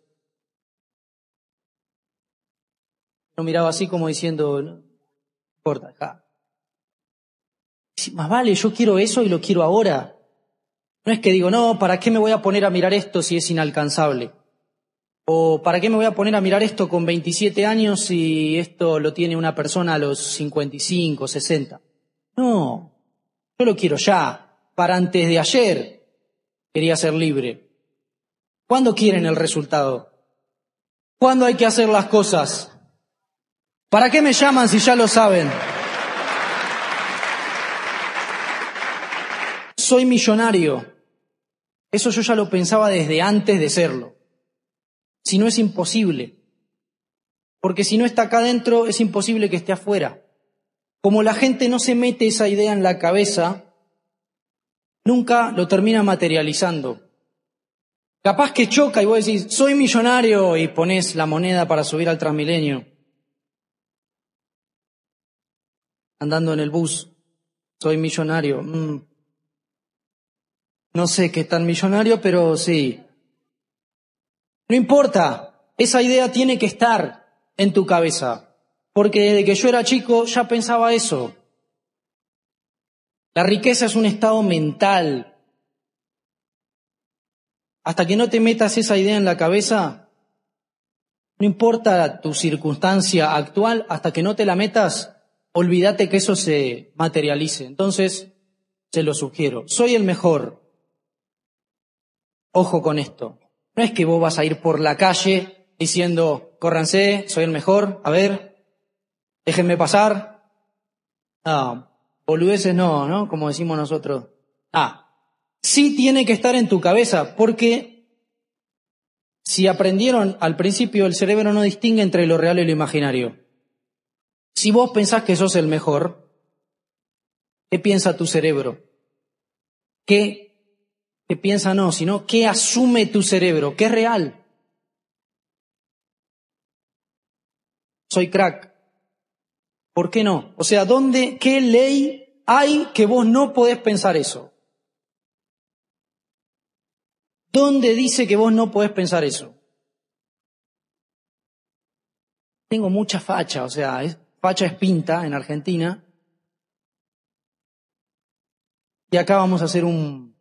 Yo miraba así como diciendo, no importa, Más vale, yo quiero eso y lo quiero ahora. No es que digo, no, ¿para qué me voy a poner a mirar esto si es inalcanzable? ¿O para qué me voy a poner a mirar esto con 27 años si esto lo tiene una persona a los 55, 60? No, yo lo quiero ya, para antes de ayer quería ser libre. ¿Cuándo quieren el resultado? ¿Cuándo hay que hacer las cosas? ¿Para qué me llaman si ya lo saben? Soy millonario. Eso yo ya lo pensaba desde antes de serlo si no es imposible. Porque si no está acá adentro, es imposible que esté afuera. Como la gente no se mete esa idea en la cabeza, nunca lo termina materializando. Capaz que choca y vos decís, soy millonario y pones la moneda para subir al Transmilenio. Andando en el bus, soy millonario. Mm. No sé qué tan millonario, pero sí, no importa, esa idea tiene que estar en tu cabeza, porque desde que yo era chico ya pensaba eso. La riqueza es un estado mental. Hasta que no te metas esa idea en la cabeza, no importa tu circunstancia actual, hasta que no te la metas, olvídate que eso se materialice. Entonces, se lo sugiero. Soy el mejor. Ojo con esto. No es que vos vas a ir por la calle diciendo, córranse, soy el mejor, a ver, déjenme pasar. No, boludeces no, ¿no? Como decimos nosotros. Ah, sí tiene que estar en tu cabeza, porque si aprendieron al principio, el cerebro no distingue entre lo real y lo imaginario. Si vos pensás que sos el mejor, ¿qué piensa tu cerebro? ¿Qué ¿Qué piensa no, sino qué asume tu cerebro, qué es real. Soy crack. ¿Por qué no? O sea, ¿dónde, qué ley hay que vos no podés pensar eso? ¿Dónde dice que vos no podés pensar eso? Tengo mucha facha, o sea, facha es pinta en Argentina. Y acá vamos a hacer un,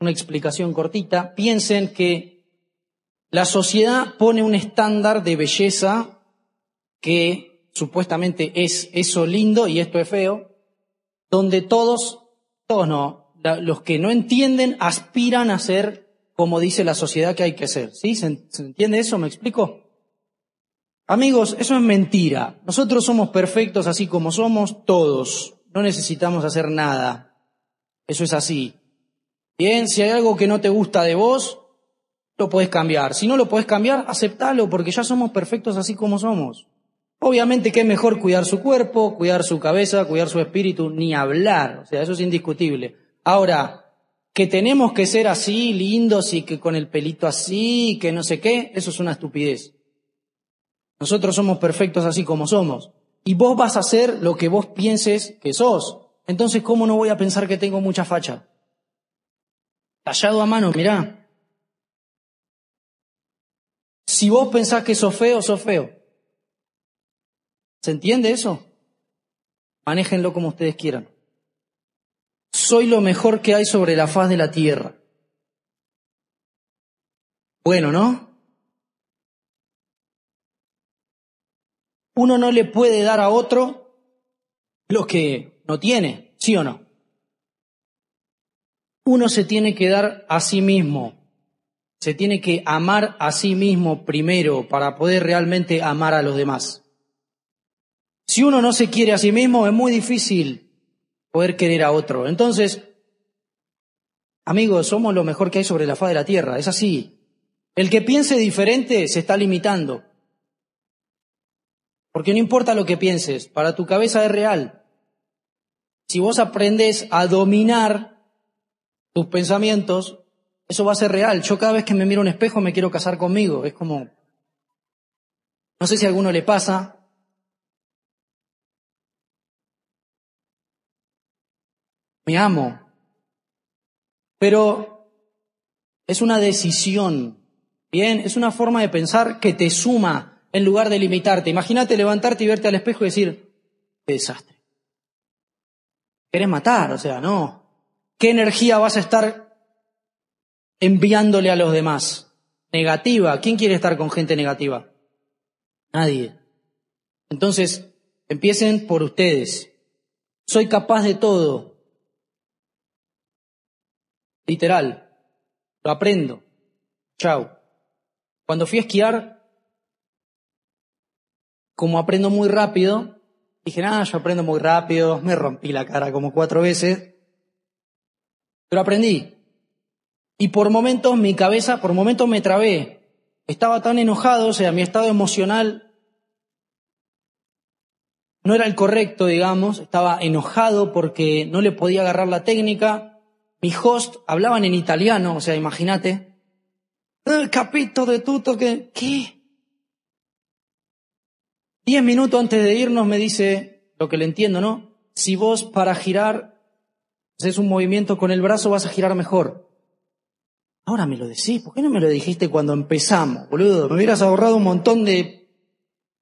una explicación cortita, piensen que la sociedad pone un estándar de belleza que supuestamente es eso lindo y esto es feo, donde todos, todos no, los que no entienden aspiran a ser como dice la sociedad que hay que ser. ¿Sí? ¿Se, ¿Se entiende eso? ¿Me explico? Amigos, eso es mentira. Nosotros somos perfectos así como somos todos. No necesitamos hacer nada. Eso es así. Bien, si hay algo que no te gusta de vos, lo puedes cambiar. Si no lo puedes cambiar, aceptalo, porque ya somos perfectos así como somos. Obviamente que es mejor cuidar su cuerpo, cuidar su cabeza, cuidar su espíritu, ni hablar. O sea, eso es indiscutible. Ahora, que tenemos que ser así, lindos y que con el pelito así, que no sé qué, eso es una estupidez. Nosotros somos perfectos así como somos. Y vos vas a hacer lo que vos pienses que sos. Entonces, ¿cómo no voy a pensar que tengo mucha facha? Tallado a mano, mirá. Si vos pensás que sos feo, sos feo. ¿Se entiende eso? Manéjenlo como ustedes quieran. Soy lo mejor que hay sobre la faz de la tierra. Bueno, ¿no? Uno no le puede dar a otro lo que no tiene, ¿sí o no? Uno se tiene que dar a sí mismo, se tiene que amar a sí mismo primero para poder realmente amar a los demás. Si uno no se quiere a sí mismo, es muy difícil poder querer a otro. Entonces, amigos, somos lo mejor que hay sobre la faz de la tierra, es así. El que piense diferente se está limitando. Porque no importa lo que pienses, para tu cabeza es real. Si vos aprendes a dominar tus pensamientos, eso va a ser real. Yo cada vez que me miro un espejo me quiero casar conmigo. Es como, no sé si a alguno le pasa. Me amo. Pero es una decisión. Bien, es una forma de pensar que te suma en lugar de limitarte. Imagínate levantarte y verte al espejo y decir, qué desastre. Querés matar, o sea, no. ¿Qué energía vas a estar enviándole a los demás? Negativa. ¿Quién quiere estar con gente negativa? Nadie. Entonces, empiecen por ustedes. Soy capaz de todo. Literal. Lo aprendo. Chao. Cuando fui a esquiar, como aprendo muy rápido, dije, ah, yo aprendo muy rápido, me rompí la cara como cuatro veces, pero aprendí. Y por momentos mi cabeza, por momentos me trabé. Estaba tan enojado, o sea, mi estado emocional no era el correcto, digamos, estaba enojado porque no le podía agarrar la técnica. Mi host hablaban en italiano, o sea, imagínate. El capito de tuto que, ¿qué? Diez minutos antes de irnos me dice, lo que le entiendo, ¿no? Si vos para girar haces un movimiento con el brazo vas a girar mejor. Ahora me lo decís, ¿por qué no me lo dijiste cuando empezamos, boludo? Me hubieras ahorrado un montón de,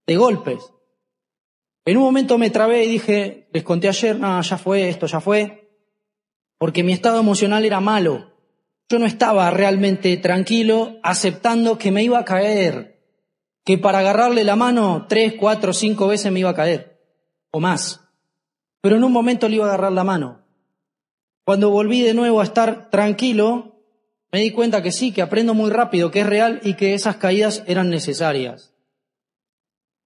de golpes. En un momento me trabé y dije, les conté ayer, no, ya fue, esto ya fue, porque mi estado emocional era malo. Yo no estaba realmente tranquilo, aceptando que me iba a caer, que para agarrarle la mano tres, cuatro, cinco veces me iba a caer, o más. Pero en un momento le iba a agarrar la mano. Cuando volví de nuevo a estar tranquilo, me di cuenta que sí, que aprendo muy rápido, que es real y que esas caídas eran necesarias.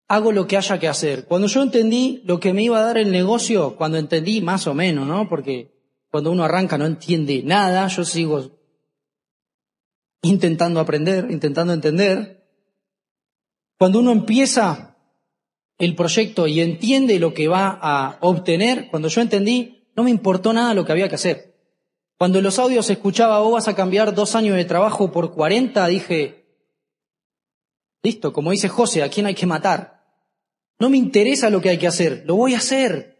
Hago lo que haya que hacer. Cuando yo entendí lo que me iba a dar el negocio, cuando entendí más o menos, ¿no? Porque cuando uno arranca no entiende nada, yo sigo intentando aprender, intentando entender. Cuando uno empieza el proyecto y entiende lo que va a obtener, cuando yo entendí, no me importó nada lo que había que hacer. Cuando los audios escuchaba, vos vas a cambiar dos años de trabajo por 40, dije, listo, como dice José, ¿a quién hay que matar? No me interesa lo que hay que hacer, lo voy a hacer.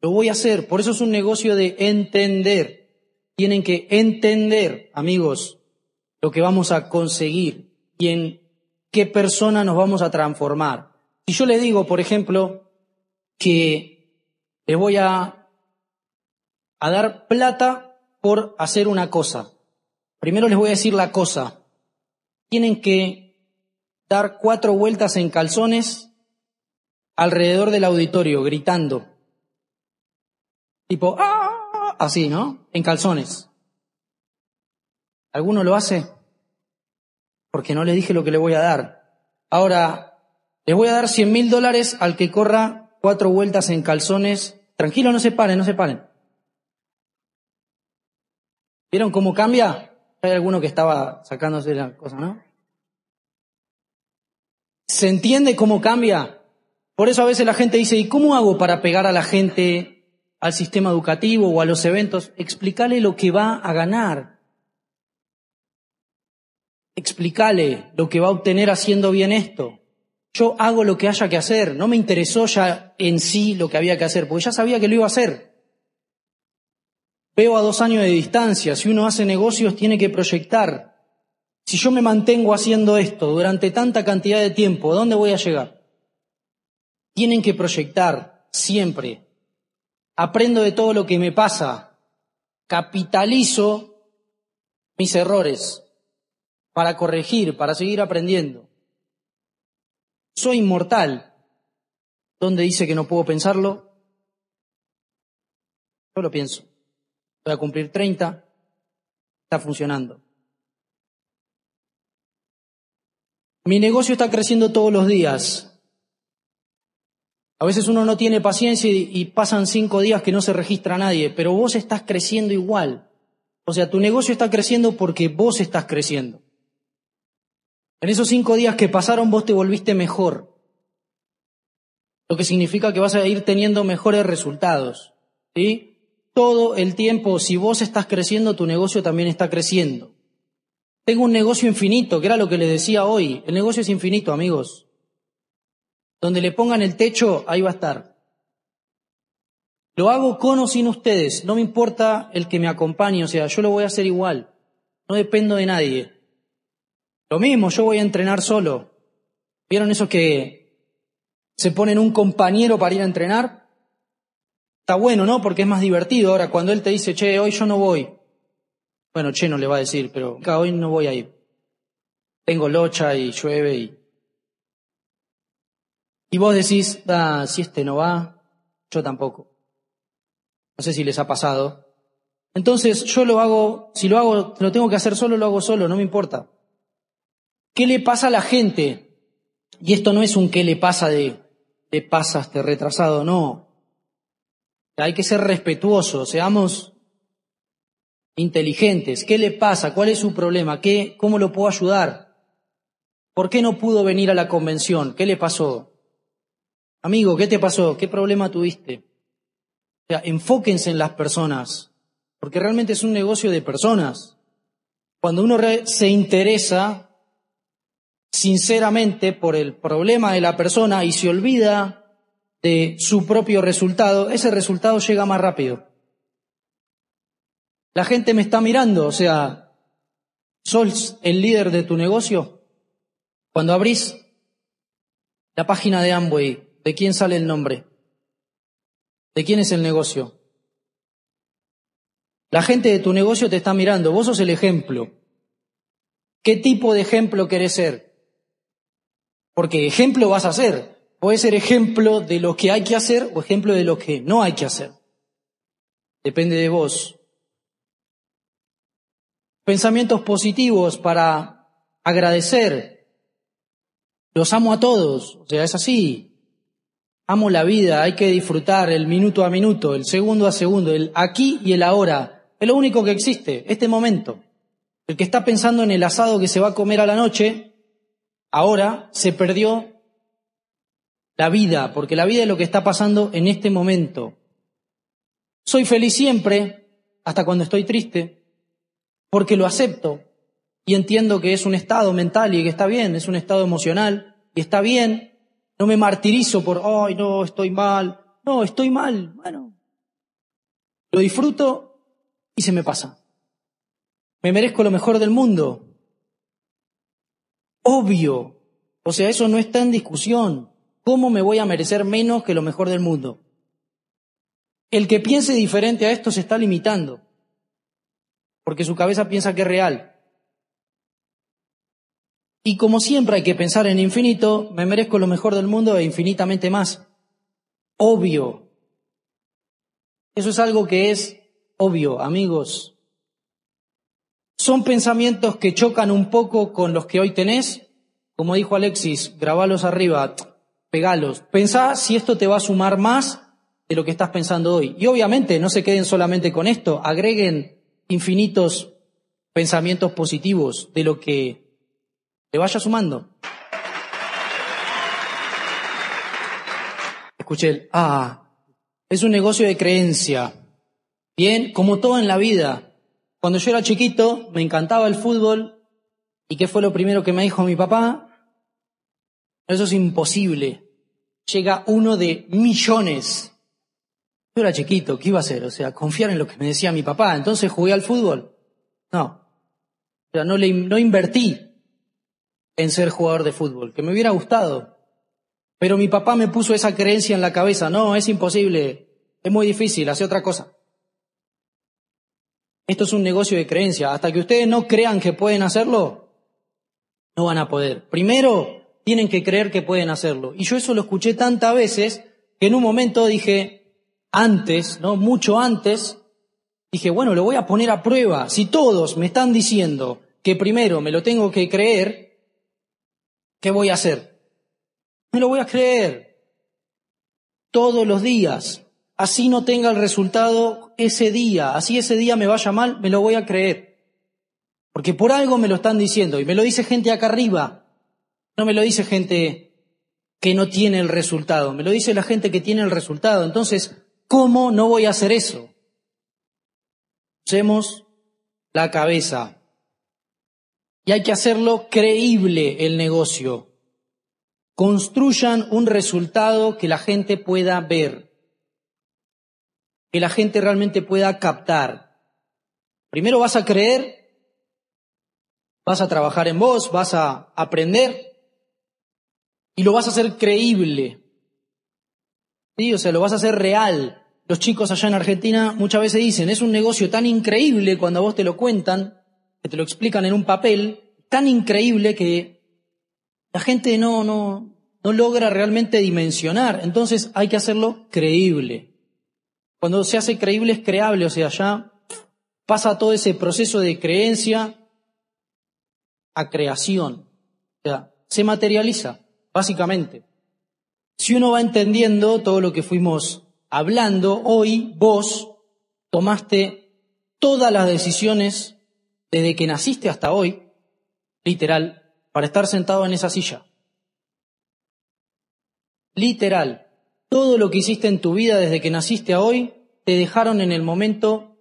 Lo voy a hacer. Por eso es un negocio de entender. Tienen que entender, amigos, lo que vamos a conseguir y en qué persona nos vamos a transformar. Si yo le digo, por ejemplo, que les voy a a dar plata por hacer una cosa. Primero les voy a decir la cosa. Tienen que dar cuatro vueltas en calzones alrededor del auditorio, gritando. Tipo, ¡ah! Así, ¿no? En calzones. ¿Alguno lo hace? Porque no le dije lo que le voy a dar. Ahora, les voy a dar cien mil dólares al que corra cuatro vueltas en calzones. Tranquilo, no se paren, no se paren. ¿Vieron cómo cambia? Hay alguno que estaba sacándose la cosa, ¿no? ¿Se entiende cómo cambia? Por eso a veces la gente dice, ¿y cómo hago para pegar a la gente al sistema educativo o a los eventos? Explícale lo que va a ganar. Explícale lo que va a obtener haciendo bien esto. Yo hago lo que haya que hacer. No me interesó ya en sí lo que había que hacer, porque ya sabía que lo iba a hacer. Veo a dos años de distancia, si uno hace negocios tiene que proyectar. Si yo me mantengo haciendo esto durante tanta cantidad de tiempo, ¿dónde voy a llegar? Tienen que proyectar siempre. Aprendo de todo lo que me pasa. Capitalizo mis errores para corregir, para seguir aprendiendo. Soy inmortal. ¿Dónde dice que no puedo pensarlo? Yo lo pienso voy a cumplir 30, está funcionando. Mi negocio está creciendo todos los días. A veces uno no tiene paciencia y, pasan cinco días que no se registra nadie, pero vos estás creciendo igual. O sea, tu negocio está creciendo porque vos estás creciendo. En esos cinco días que pasaron vos te volviste mejor. lo que significa que vas a ir teniendo mejores resultados. ¿sí? Todo el tiempo, si vos estás creciendo, tu negocio también está creciendo. Tengo un negocio infinito, que era lo que les decía hoy. El negocio es infinito, amigos. Donde le pongan el techo, ahí va a estar. Lo hago con o sin ustedes, no me importa el que me acompañe, o sea, yo lo voy a hacer igual. No dependo de nadie. Lo mismo, yo voy a entrenar solo. ¿Vieron esos que se ponen un compañero para ir a entrenar? Está bueno, ¿no? Porque es más divertido. Ahora, cuando él te dice, che, hoy yo no voy. Bueno, che no le va a decir, pero hoy no voy a ir. Tengo locha y llueve y... Y vos decís, ah, si este no va, yo tampoco. No sé si les ha pasado. Entonces yo lo hago, si lo hago, lo tengo que hacer solo, lo hago solo, no me importa. ¿Qué le pasa a la gente? Y esto no es un qué le pasa de, de pasaste retrasado, no. Hay que ser respetuosos, seamos inteligentes. ¿Qué le pasa? ¿Cuál es su problema? ¿Qué, ¿Cómo lo puedo ayudar? ¿Por qué no pudo venir a la convención? ¿Qué le pasó? Amigo, ¿qué te pasó? ¿Qué problema tuviste? O sea, enfóquense en las personas, porque realmente es un negocio de personas. Cuando uno se interesa sinceramente por el problema de la persona y se olvida de su propio resultado, ese resultado llega más rápido. La gente me está mirando, o sea, ¿sos el líder de tu negocio? Cuando abrís la página de Amway, ¿de quién sale el nombre? ¿De quién es el negocio? La gente de tu negocio te está mirando, vos sos el ejemplo. ¿Qué tipo de ejemplo querés ser? Porque ejemplo vas a ser. Puede ser ejemplo de lo que hay que hacer o ejemplo de lo que no hay que hacer. Depende de vos. Pensamientos positivos para agradecer. Los amo a todos. O sea, es así. Amo la vida, hay que disfrutar el minuto a minuto, el segundo a segundo, el aquí y el ahora. Es lo único que existe, este momento. El que está pensando en el asado que se va a comer a la noche, Ahora se perdió la vida, porque la vida es lo que está pasando en este momento. Soy feliz siempre, hasta cuando estoy triste, porque lo acepto y entiendo que es un estado mental y que está bien, es un estado emocional y está bien. No me martirizo por, ay, no, estoy mal. No, estoy mal. Bueno, lo disfruto y se me pasa. Me merezco lo mejor del mundo obvio. O sea, eso no está en discusión. ¿Cómo me voy a merecer menos que lo mejor del mundo? El que piense diferente a esto se está limitando, porque su cabeza piensa que es real. Y como siempre hay que pensar en infinito, me merezco lo mejor del mundo e infinitamente más. Obvio. Eso es algo que es obvio, amigos. Son pensamientos que chocan un poco con los que hoy tenés. Como dijo Alexis, grabalos arriba, pegalos. Pensá si esto te va a sumar más de lo que estás pensando hoy. Y obviamente no se queden solamente con esto, agreguen infinitos pensamientos positivos de lo que te vaya sumando. Escuché el, ah, es un negocio de creencia. Bien, como todo en la vida, cuando yo era chiquito me encantaba el fútbol y ¿qué fue lo primero que me dijo mi papá? Eso es imposible. Llega uno de millones. Yo era chiquito, ¿qué iba a hacer? O sea, confiar en lo que me decía mi papá. Entonces jugué al fútbol. No. O sea, no, le, no invertí en ser jugador de fútbol, que me hubiera gustado. Pero mi papá me puso esa creencia en la cabeza. No, es imposible. Es muy difícil, hace otra cosa. Esto es un negocio de creencia. Hasta que ustedes no crean que pueden hacerlo, no van a poder. Primero, tienen que creer que pueden hacerlo. Y yo eso lo escuché tantas veces que en un momento dije, antes, ¿no? Mucho antes, dije, bueno, lo voy a poner a prueba. Si todos me están diciendo que primero me lo tengo que creer, ¿qué voy a hacer? Me lo voy a creer todos los días así no tenga el resultado ese día, así ese día me vaya mal, me lo voy a creer. Porque por algo me lo están diciendo y me lo dice gente acá arriba, no me lo dice gente que no tiene el resultado, me lo dice la gente que tiene el resultado. Entonces, ¿cómo no voy a hacer eso? Usemos la cabeza. Y hay que hacerlo creíble el negocio. Construyan un resultado que la gente pueda ver, que la gente realmente pueda captar. Primero vas a creer, vas a trabajar en vos, vas a aprender y lo vas a hacer creíble. ¿Sí? O sea, lo vas a hacer real. Los chicos allá en Argentina muchas veces dicen, es un negocio tan increíble cuando a vos te lo cuentan, que te lo explican en un papel, tan increíble que la gente no, no, no logra realmente dimensionar. Entonces hay que hacerlo creíble. Cuando se hace creíble es creable, o sea, ya pasa todo ese proceso de creencia a creación. O sea, se materializa básicamente. Si uno va entendiendo todo lo que fuimos hablando, hoy vos tomaste todas las decisiones desde que naciste hasta hoy, literal, para estar sentado en esa silla. Literal, todo lo que hiciste en tu vida desde que naciste a hoy, te dejaron en el momento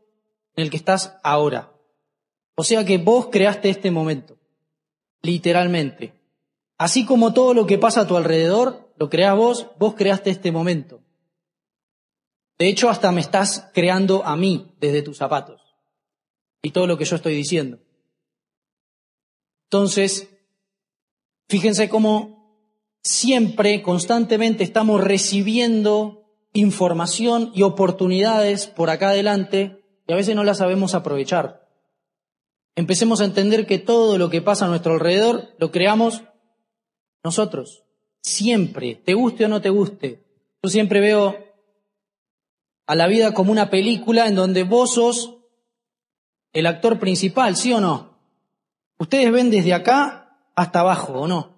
en el que estás ahora. O sea que vos creaste este momento, literalmente. Así como todo lo que pasa a tu alrededor, lo creas vos, vos creaste este momento. De hecho, hasta me estás creando a mí desde tus zapatos y todo lo que yo estoy diciendo. Entonces, fíjense cómo siempre, constantemente estamos recibiendo información y oportunidades por acá adelante y a veces no las sabemos aprovechar. Empecemos a entender que todo lo que pasa a nuestro alrededor lo creamos nosotros, siempre, te guste o no te guste. Yo siempre veo a la vida como una película en donde vos sos el actor principal, ¿sí o no? Ustedes ven desde acá hasta abajo, ¿o no?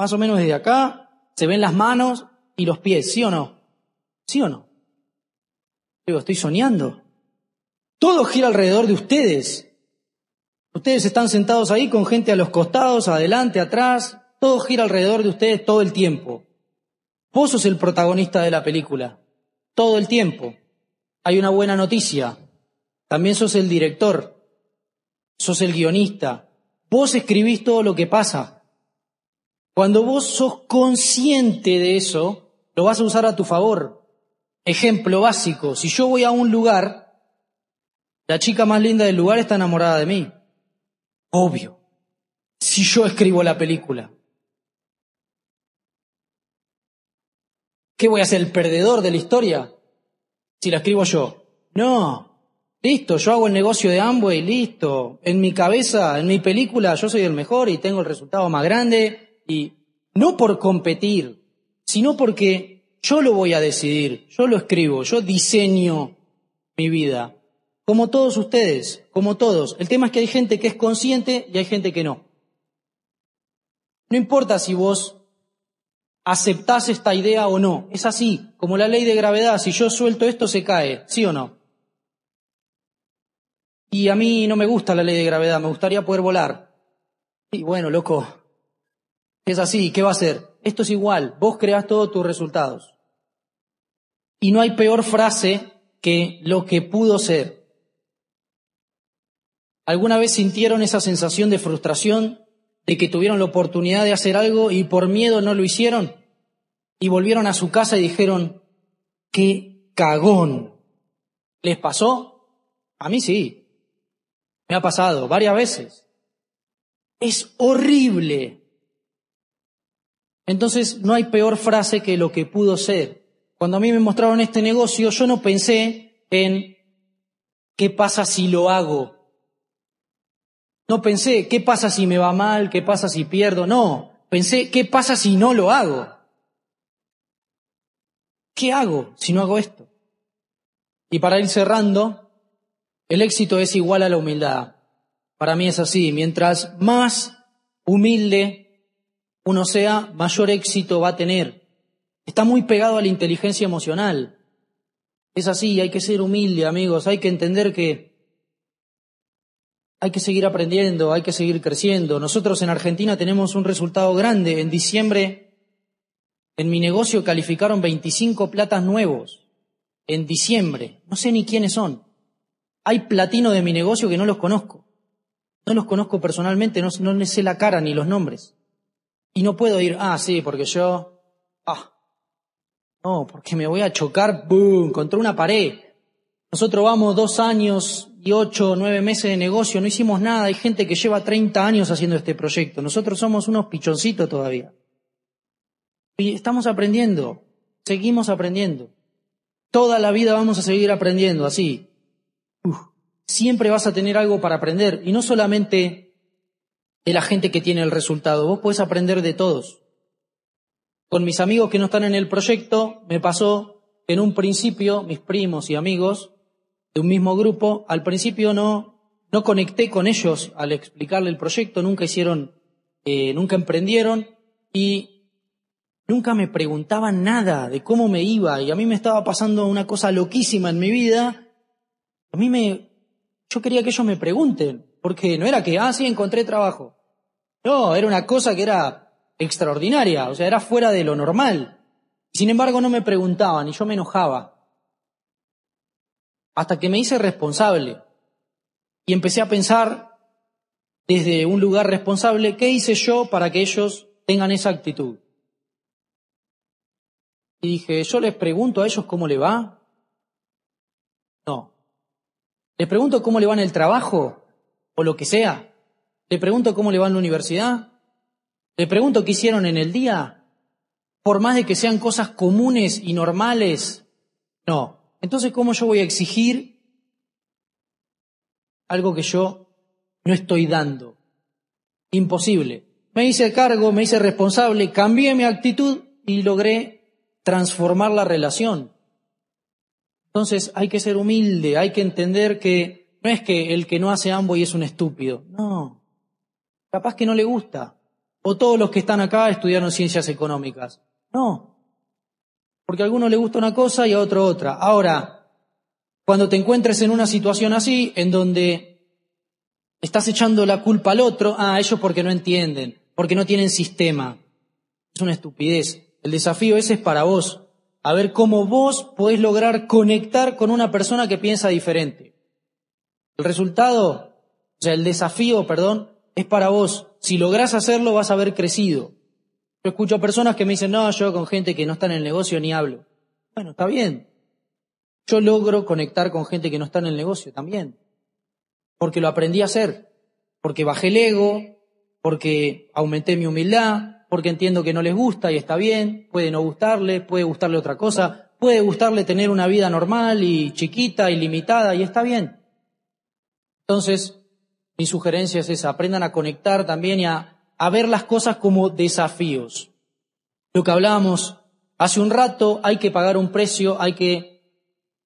Más o menos desde acá se ven las manos y los pies, ¿sí o no? ¿Sí o no? Digo, estoy soñando. Todo gira alrededor de ustedes. Ustedes están sentados ahí con gente a los costados, adelante, atrás, todo gira alrededor de ustedes todo el tiempo. Vos sos el protagonista de la película, todo el tiempo. Hay una buena noticia. También sos el director, sos el guionista. Vos escribís todo lo que pasa. Cuando vos sos consciente de eso, lo vas a usar a tu favor. Ejemplo básico, si yo voy a un lugar, la chica más linda del lugar está enamorada de mí. Obvio. Si yo escribo la película. ¿Qué voy a ser el perdedor de la historia? Si la escribo yo. No. Listo, yo hago el negocio de Amway, listo. En mi cabeza, en mi película, yo soy el mejor y tengo el resultado más grande. Y no por competir, sino porque yo lo voy a decidir, yo lo escribo, yo diseño mi vida. Como todos ustedes, como todos. El tema es que hay gente que es consciente y hay gente que no. No importa si vos aceptás esta idea o no. Es así, como la ley de gravedad, si yo suelto esto se cae, ¿sí o no? Y a mí no me gusta la ley de gravedad, me gustaría poder volar. Y bueno, loco, es así, ¿qué va a hacer? Esto es igual, vos creás todos tus resultados. Y no hay peor frase que lo que pudo ser. ¿Alguna vez sintieron esa sensación de frustración de que tuvieron la oportunidad de hacer algo y por miedo no lo hicieron y volvieron a su casa y dijeron, qué cagón. ¿Les pasó? A mí sí. Me ha pasado varias veces. Es horrible. Entonces no hay peor frase que lo que pudo ser. Cuando a mí me mostraron este negocio, yo no pensé en qué pasa si lo hago. No pensé, ¿qué pasa si me va mal? ¿Qué pasa si pierdo? No, pensé, ¿qué pasa si no lo hago? ¿Qué hago si no hago esto? Y para ir cerrando, el éxito es igual a la humildad. Para mí es así, mientras más humilde uno sea, mayor éxito va a tener. Está muy pegado a la inteligencia emocional. Es así, hay que ser humilde, amigos, hay que entender que hay que seguir aprendiendo, hay que seguir creciendo. Nosotros en Argentina tenemos un resultado grande. En diciembre En mi negocio calificaron 25 platas nuevos en diciembre. No sé ni quiénes son. Hay platinos de mi negocio que no los conozco. No los conozco personalmente, no, no les sé la cara ni los nombres. Y no puedo ir, ah, sí, porque yo, ah, no, porque me voy a chocar, boom, contra una pared. Nosotros vamos dos años y ocho, nueve meses de negocio, no hicimos nada. Hay gente que lleva 30 años haciendo este proyecto. Nosotros somos unos pichoncitos todavía. Y estamos aprendiendo, seguimos aprendiendo. Toda la vida vamos a seguir aprendiendo así. siempre vas a tener algo para aprender. Y no solamente de la gente que tiene el resultado, vos puedes aprender de todos. Con mis amigos que no están en el proyecto, me pasó que en un principio, mis primos y amigos de un mismo grupo, al principio no, no conecté con ellos al explicarle el proyecto, nunca hicieron, eh, nunca emprendieron y nunca me preguntaban nada de cómo me iba y a mí me estaba pasando una cosa loquísima en mi vida. A mí me, yo quería que ellos me pregunten, porque no era que, ah, sí, encontré trabajo. No, era una cosa que era extraordinaria, o sea, era fuera de lo normal. Sin embargo, no me preguntaban y yo me enojaba hasta que me hice responsable y empecé a pensar desde un lugar responsable, ¿qué hice yo para que ellos tengan esa actitud? Y dije, ¿yo les pregunto a ellos cómo le va? No. ¿Les pregunto cómo le va en el trabajo? O lo que sea. ¿Les pregunto cómo le va en la universidad? ¿Les pregunto qué hicieron en el día? Por más de que sean cosas comunes y normales. No. Entonces, ¿cómo yo voy a exigir algo que yo no estoy dando? Imposible. Me hice cargo, me hice responsable, cambié mi actitud y logré transformar la relación. Entonces hay que ser humilde, hay que entender que no es que el que no hace y es un estúpido. No. Capaz que no le gusta. O todos los que están acá estudiaron ciencias económicas. No. Porque a alguno le gusta una cosa y a otro otra. Ahora, cuando te encuentres en una situación así, en donde estás echando la culpa al otro, ah, ellos porque no entienden, porque no tienen sistema. Es una estupidez. El desafío ese es para vos. A ver cómo vos podés lograr conectar con una persona que piensa diferente. El resultado, o sea, el desafío, perdón, es para vos. Si lográs hacerlo, vas a haber crecido. Yo escucho personas que me dicen, no, yo con gente que no está en el negocio ni hablo. Bueno, está bien. Yo logro conectar con gente que no está en el negocio también. Porque lo aprendí a hacer. Porque bajé el ego, porque aumenté mi humildad, porque entiendo que no les gusta y está bien, puede no gustarle, puede gustarle otra cosa, puede gustarle tener una vida normal y chiquita y limitada y está bien. Entonces, mi sugerencia es esa, aprendan a conectar también y a a ver las cosas como desafíos. Lo que hablábamos hace un rato, hay que pagar un precio, hay que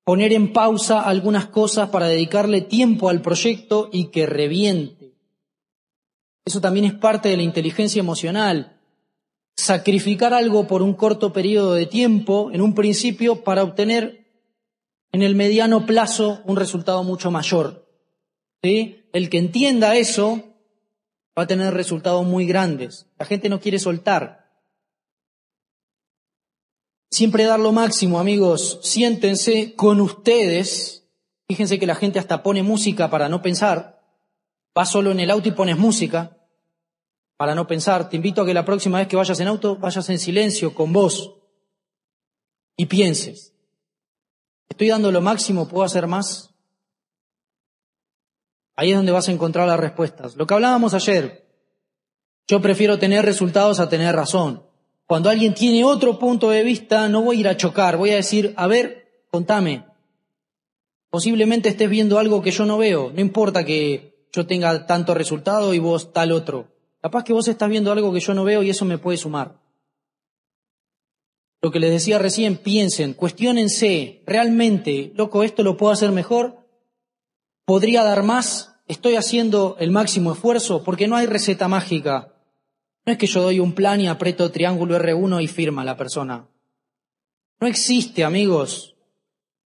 poner en pausa algunas cosas para dedicarle tiempo al proyecto y que reviente. Eso también es parte de la inteligencia emocional. Sacrificar algo por un corto periodo de tiempo, en un principio, para obtener en el mediano plazo un resultado mucho mayor. El que entienda eso va a tener resultados muy grandes. La gente no quiere soltar. Siempre dar lo máximo, amigos. Siéntense con ustedes. Fíjense que la gente hasta pone música para no pensar. Vas solo en el auto y pones música para no pensar. Te invito a que la próxima vez que vayas en auto vayas en silencio con vos y pienses. ¿Estoy dando lo máximo? ¿Puedo hacer más? Ahí es donde vas a encontrar las respuestas. Lo que hablábamos ayer, yo prefiero tener resultados a tener razón. Cuando alguien tiene otro punto de vista, no voy a ir a chocar, voy a decir, a ver, contame. Posiblemente estés viendo algo que yo no veo, no importa que yo tenga tanto resultado y vos tal otro. Capaz que vos estás viendo algo que yo no veo y eso me puede sumar. Lo que les decía recién, piensen, cuestionense, realmente, loco, esto lo puedo hacer mejor, ¿Podría dar más? ¿Estoy haciendo el máximo esfuerzo? Porque no hay receta mágica. No es que yo doy un plan y aprieto triángulo R1 y firma la persona. No existe, amigos.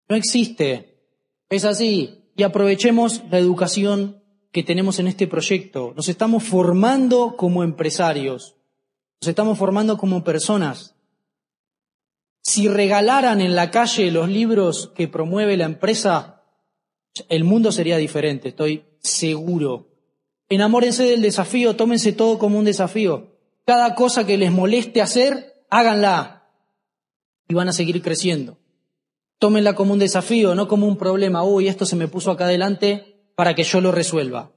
No existe. Es así. Y aprovechemos la educación que tenemos en este proyecto. Nos estamos formando como empresarios. Nos estamos formando como personas. Si regalaran en la calle los libros que promueve la empresa, el mundo sería diferente, estoy seguro. Enamórense del desafío, tómense todo como un desafío. Cada cosa que les moleste hacer, háganla. Y van a seguir creciendo. Tómenla como un desafío, no como un problema. Uy, esto se me puso acá adelante para que yo lo resuelva.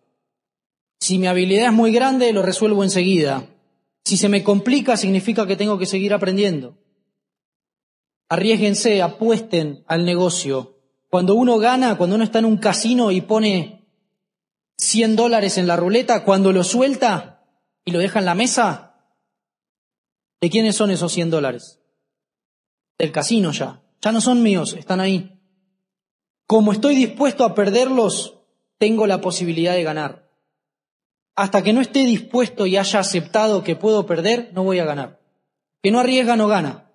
Si mi habilidad es muy grande, lo resuelvo enseguida. Si se me complica, significa que tengo que seguir aprendiendo. Arriesguense, apuesten al negocio. Cuando uno gana, cuando uno está en un casino y pone 100 dólares en la ruleta, cuando lo suelta y lo deja en la mesa, ¿de quiénes son esos 100 dólares? Del casino ya. Ya no son míos, están ahí. Como estoy dispuesto a perderlos, tengo la posibilidad de ganar. Hasta que no esté dispuesto y haya aceptado que puedo perder, no voy a ganar. Que no arriesga, no gana.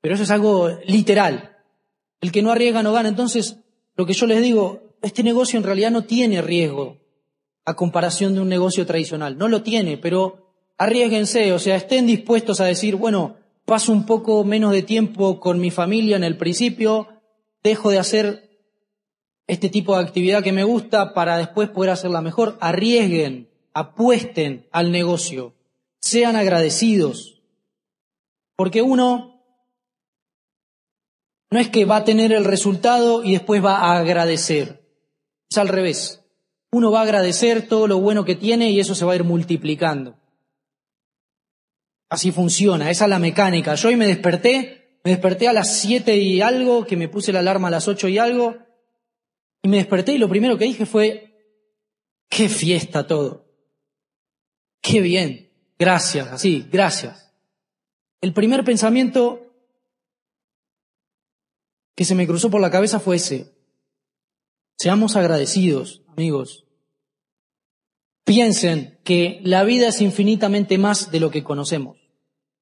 Pero eso es algo literal. El que no arriesga no gana. Entonces, lo que yo les digo, este negocio en realidad no tiene riesgo a comparación de un negocio tradicional. No lo tiene, pero arriesguense, o sea, estén dispuestos a decir, bueno, paso un poco menos de tiempo con mi familia en el principio, dejo de hacer este tipo de actividad que me gusta para después poder hacerla mejor. Arriesguen, apuesten al negocio, sean agradecidos, porque uno no es que va a tener el resultado y después va a agradecer. Es al revés. Uno va a agradecer todo lo bueno que tiene y eso se va a ir multiplicando. Así funciona, esa es la mecánica. Yo hoy me desperté, me desperté a las siete y algo, que me puse la alarma a las ocho y algo, y me desperté y lo primero que dije fue, qué fiesta todo. Qué bien. Gracias, así, gracias. El primer pensamiento que se me cruzó por la cabeza fue ese. Seamos agradecidos, amigos. Piensen que la vida es infinitamente más de lo que conocemos.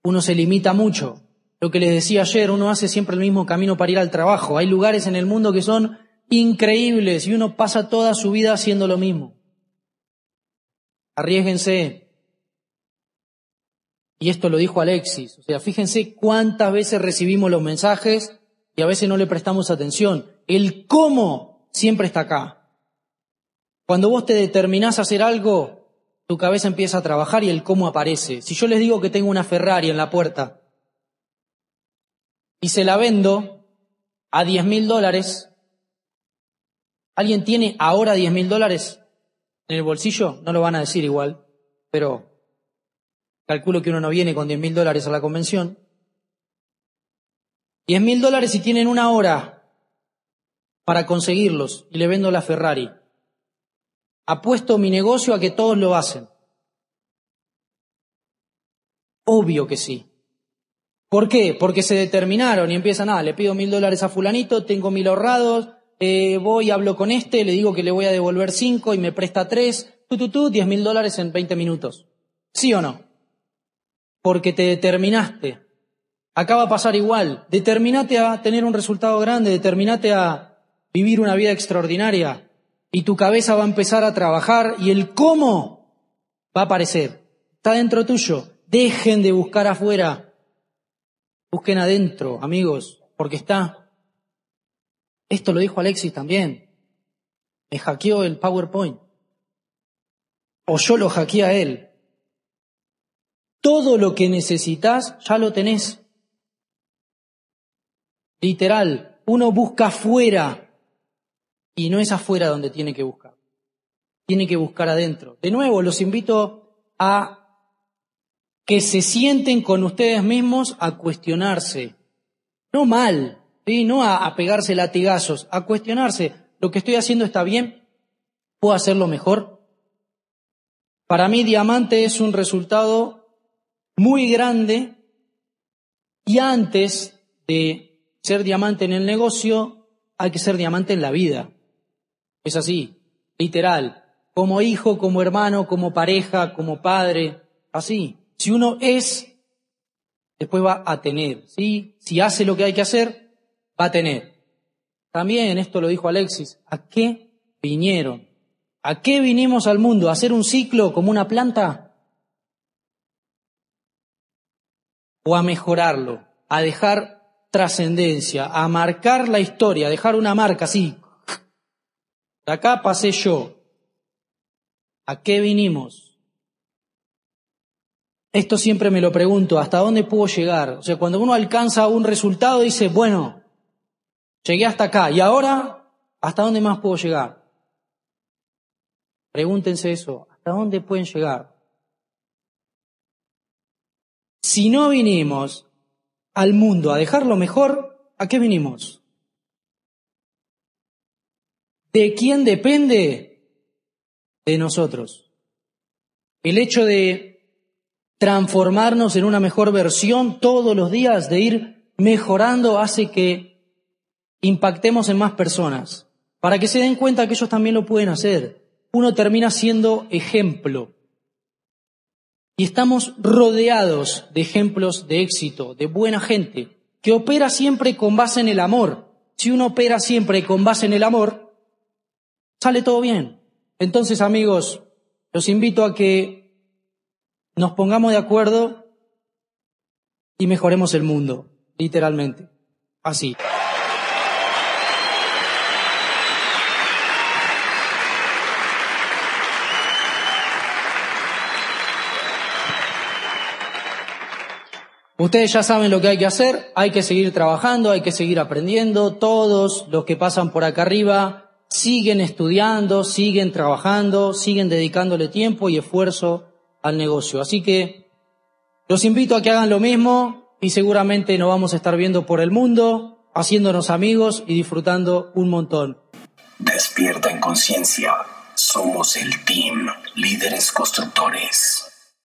Uno se limita mucho. Lo que les decía ayer, uno hace siempre el mismo camino para ir al trabajo. Hay lugares en el mundo que son increíbles y uno pasa toda su vida haciendo lo mismo. Arriesguense. Y esto lo dijo Alexis. O sea, fíjense cuántas veces recibimos los mensajes y a veces no le prestamos atención. El cómo siempre está acá. Cuando vos te determinás a hacer algo, tu cabeza empieza a trabajar y el cómo aparece. Si yo les digo que tengo una Ferrari en la puerta y se la vendo a 10 mil dólares, ¿alguien tiene ahora 10 mil dólares en el bolsillo? No lo van a decir igual, pero calculo que uno no viene con 10 mil dólares a la convención. Diez mil dólares y tienen una hora para conseguirlos y le vendo la Ferrari. Apuesto mi negocio a que todos lo hacen. Obvio que sí. ¿Por qué? Porque se determinaron y empiezan, ah, le pido mil dólares a fulanito, tengo mil ahorrados, eh, voy, hablo con este, le digo que le voy a devolver cinco y me presta tres, tú, tú, tú, diez mil dólares en veinte minutos. ¿Sí o no? Porque te determinaste Acá va a pasar igual. Determinate a tener un resultado grande, determinate a vivir una vida extraordinaria y tu cabeza va a empezar a trabajar y el cómo va a aparecer. Está dentro tuyo. Dejen de buscar afuera. Busquen adentro, amigos, porque está. Esto lo dijo Alexis también. Me hackeó el PowerPoint. O yo lo hackeé a él. Todo lo que necesitas ya lo tenés. Literal, uno busca afuera y no es afuera donde tiene que buscar. Tiene que buscar adentro. De nuevo, los invito a que se sienten con ustedes mismos a cuestionarse. No mal, no a, a pegarse latigazos, a cuestionarse. ¿Lo que estoy haciendo está bien? ¿Puedo hacerlo mejor? Para mí, diamante es un resultado muy grande y antes de ser diamante en el negocio, hay que ser diamante en la vida. Es así, literal. Como hijo, como hermano, como pareja, como padre, así. Si uno es, después va a tener, ¿sí? Si hace lo que hay que hacer, va a tener. También esto lo dijo Alexis, ¿a qué vinieron? ¿A qué vinimos al mundo? ¿A hacer un ciclo como una planta? ¿O a mejorarlo? a dejar trascendencia, a marcar la historia, a dejar una marca así. Acá pasé yo. ¿A qué vinimos? Esto siempre me lo pregunto, ¿hasta dónde puedo llegar? O sea, cuando uno alcanza un resultado dice, bueno, llegué hasta acá y ahora, ¿hasta dónde más puedo llegar? Pregúntense eso, ¿hasta dónde pueden llegar? Si no vinimos al mundo a dejarlo mejor, ¿a qué vinimos? ¿De quién depende? De nosotros. El hecho de transformarnos en una mejor versión todos los días, de ir mejorando, hace que impactemos en más personas, para que se den cuenta que ellos también lo pueden hacer. Uno termina siendo ejemplo. Y estamos rodeados de ejemplos de éxito, de buena gente, que opera siempre con base en el amor. Si uno opera siempre con base en el amor, sale todo bien. Entonces, amigos, los invito a que nos pongamos de acuerdo y mejoremos el mundo, literalmente. Así. Ustedes ya saben lo que hay que hacer, hay que seguir trabajando, hay que seguir aprendiendo, todos los que pasan por acá arriba siguen estudiando, siguen trabajando, siguen dedicándole tiempo y esfuerzo al negocio. Así que los invito a que hagan lo mismo y seguramente nos vamos a estar viendo por el mundo, haciéndonos amigos y disfrutando un montón. Despierta en conciencia. Somos el team Líderes Constructores.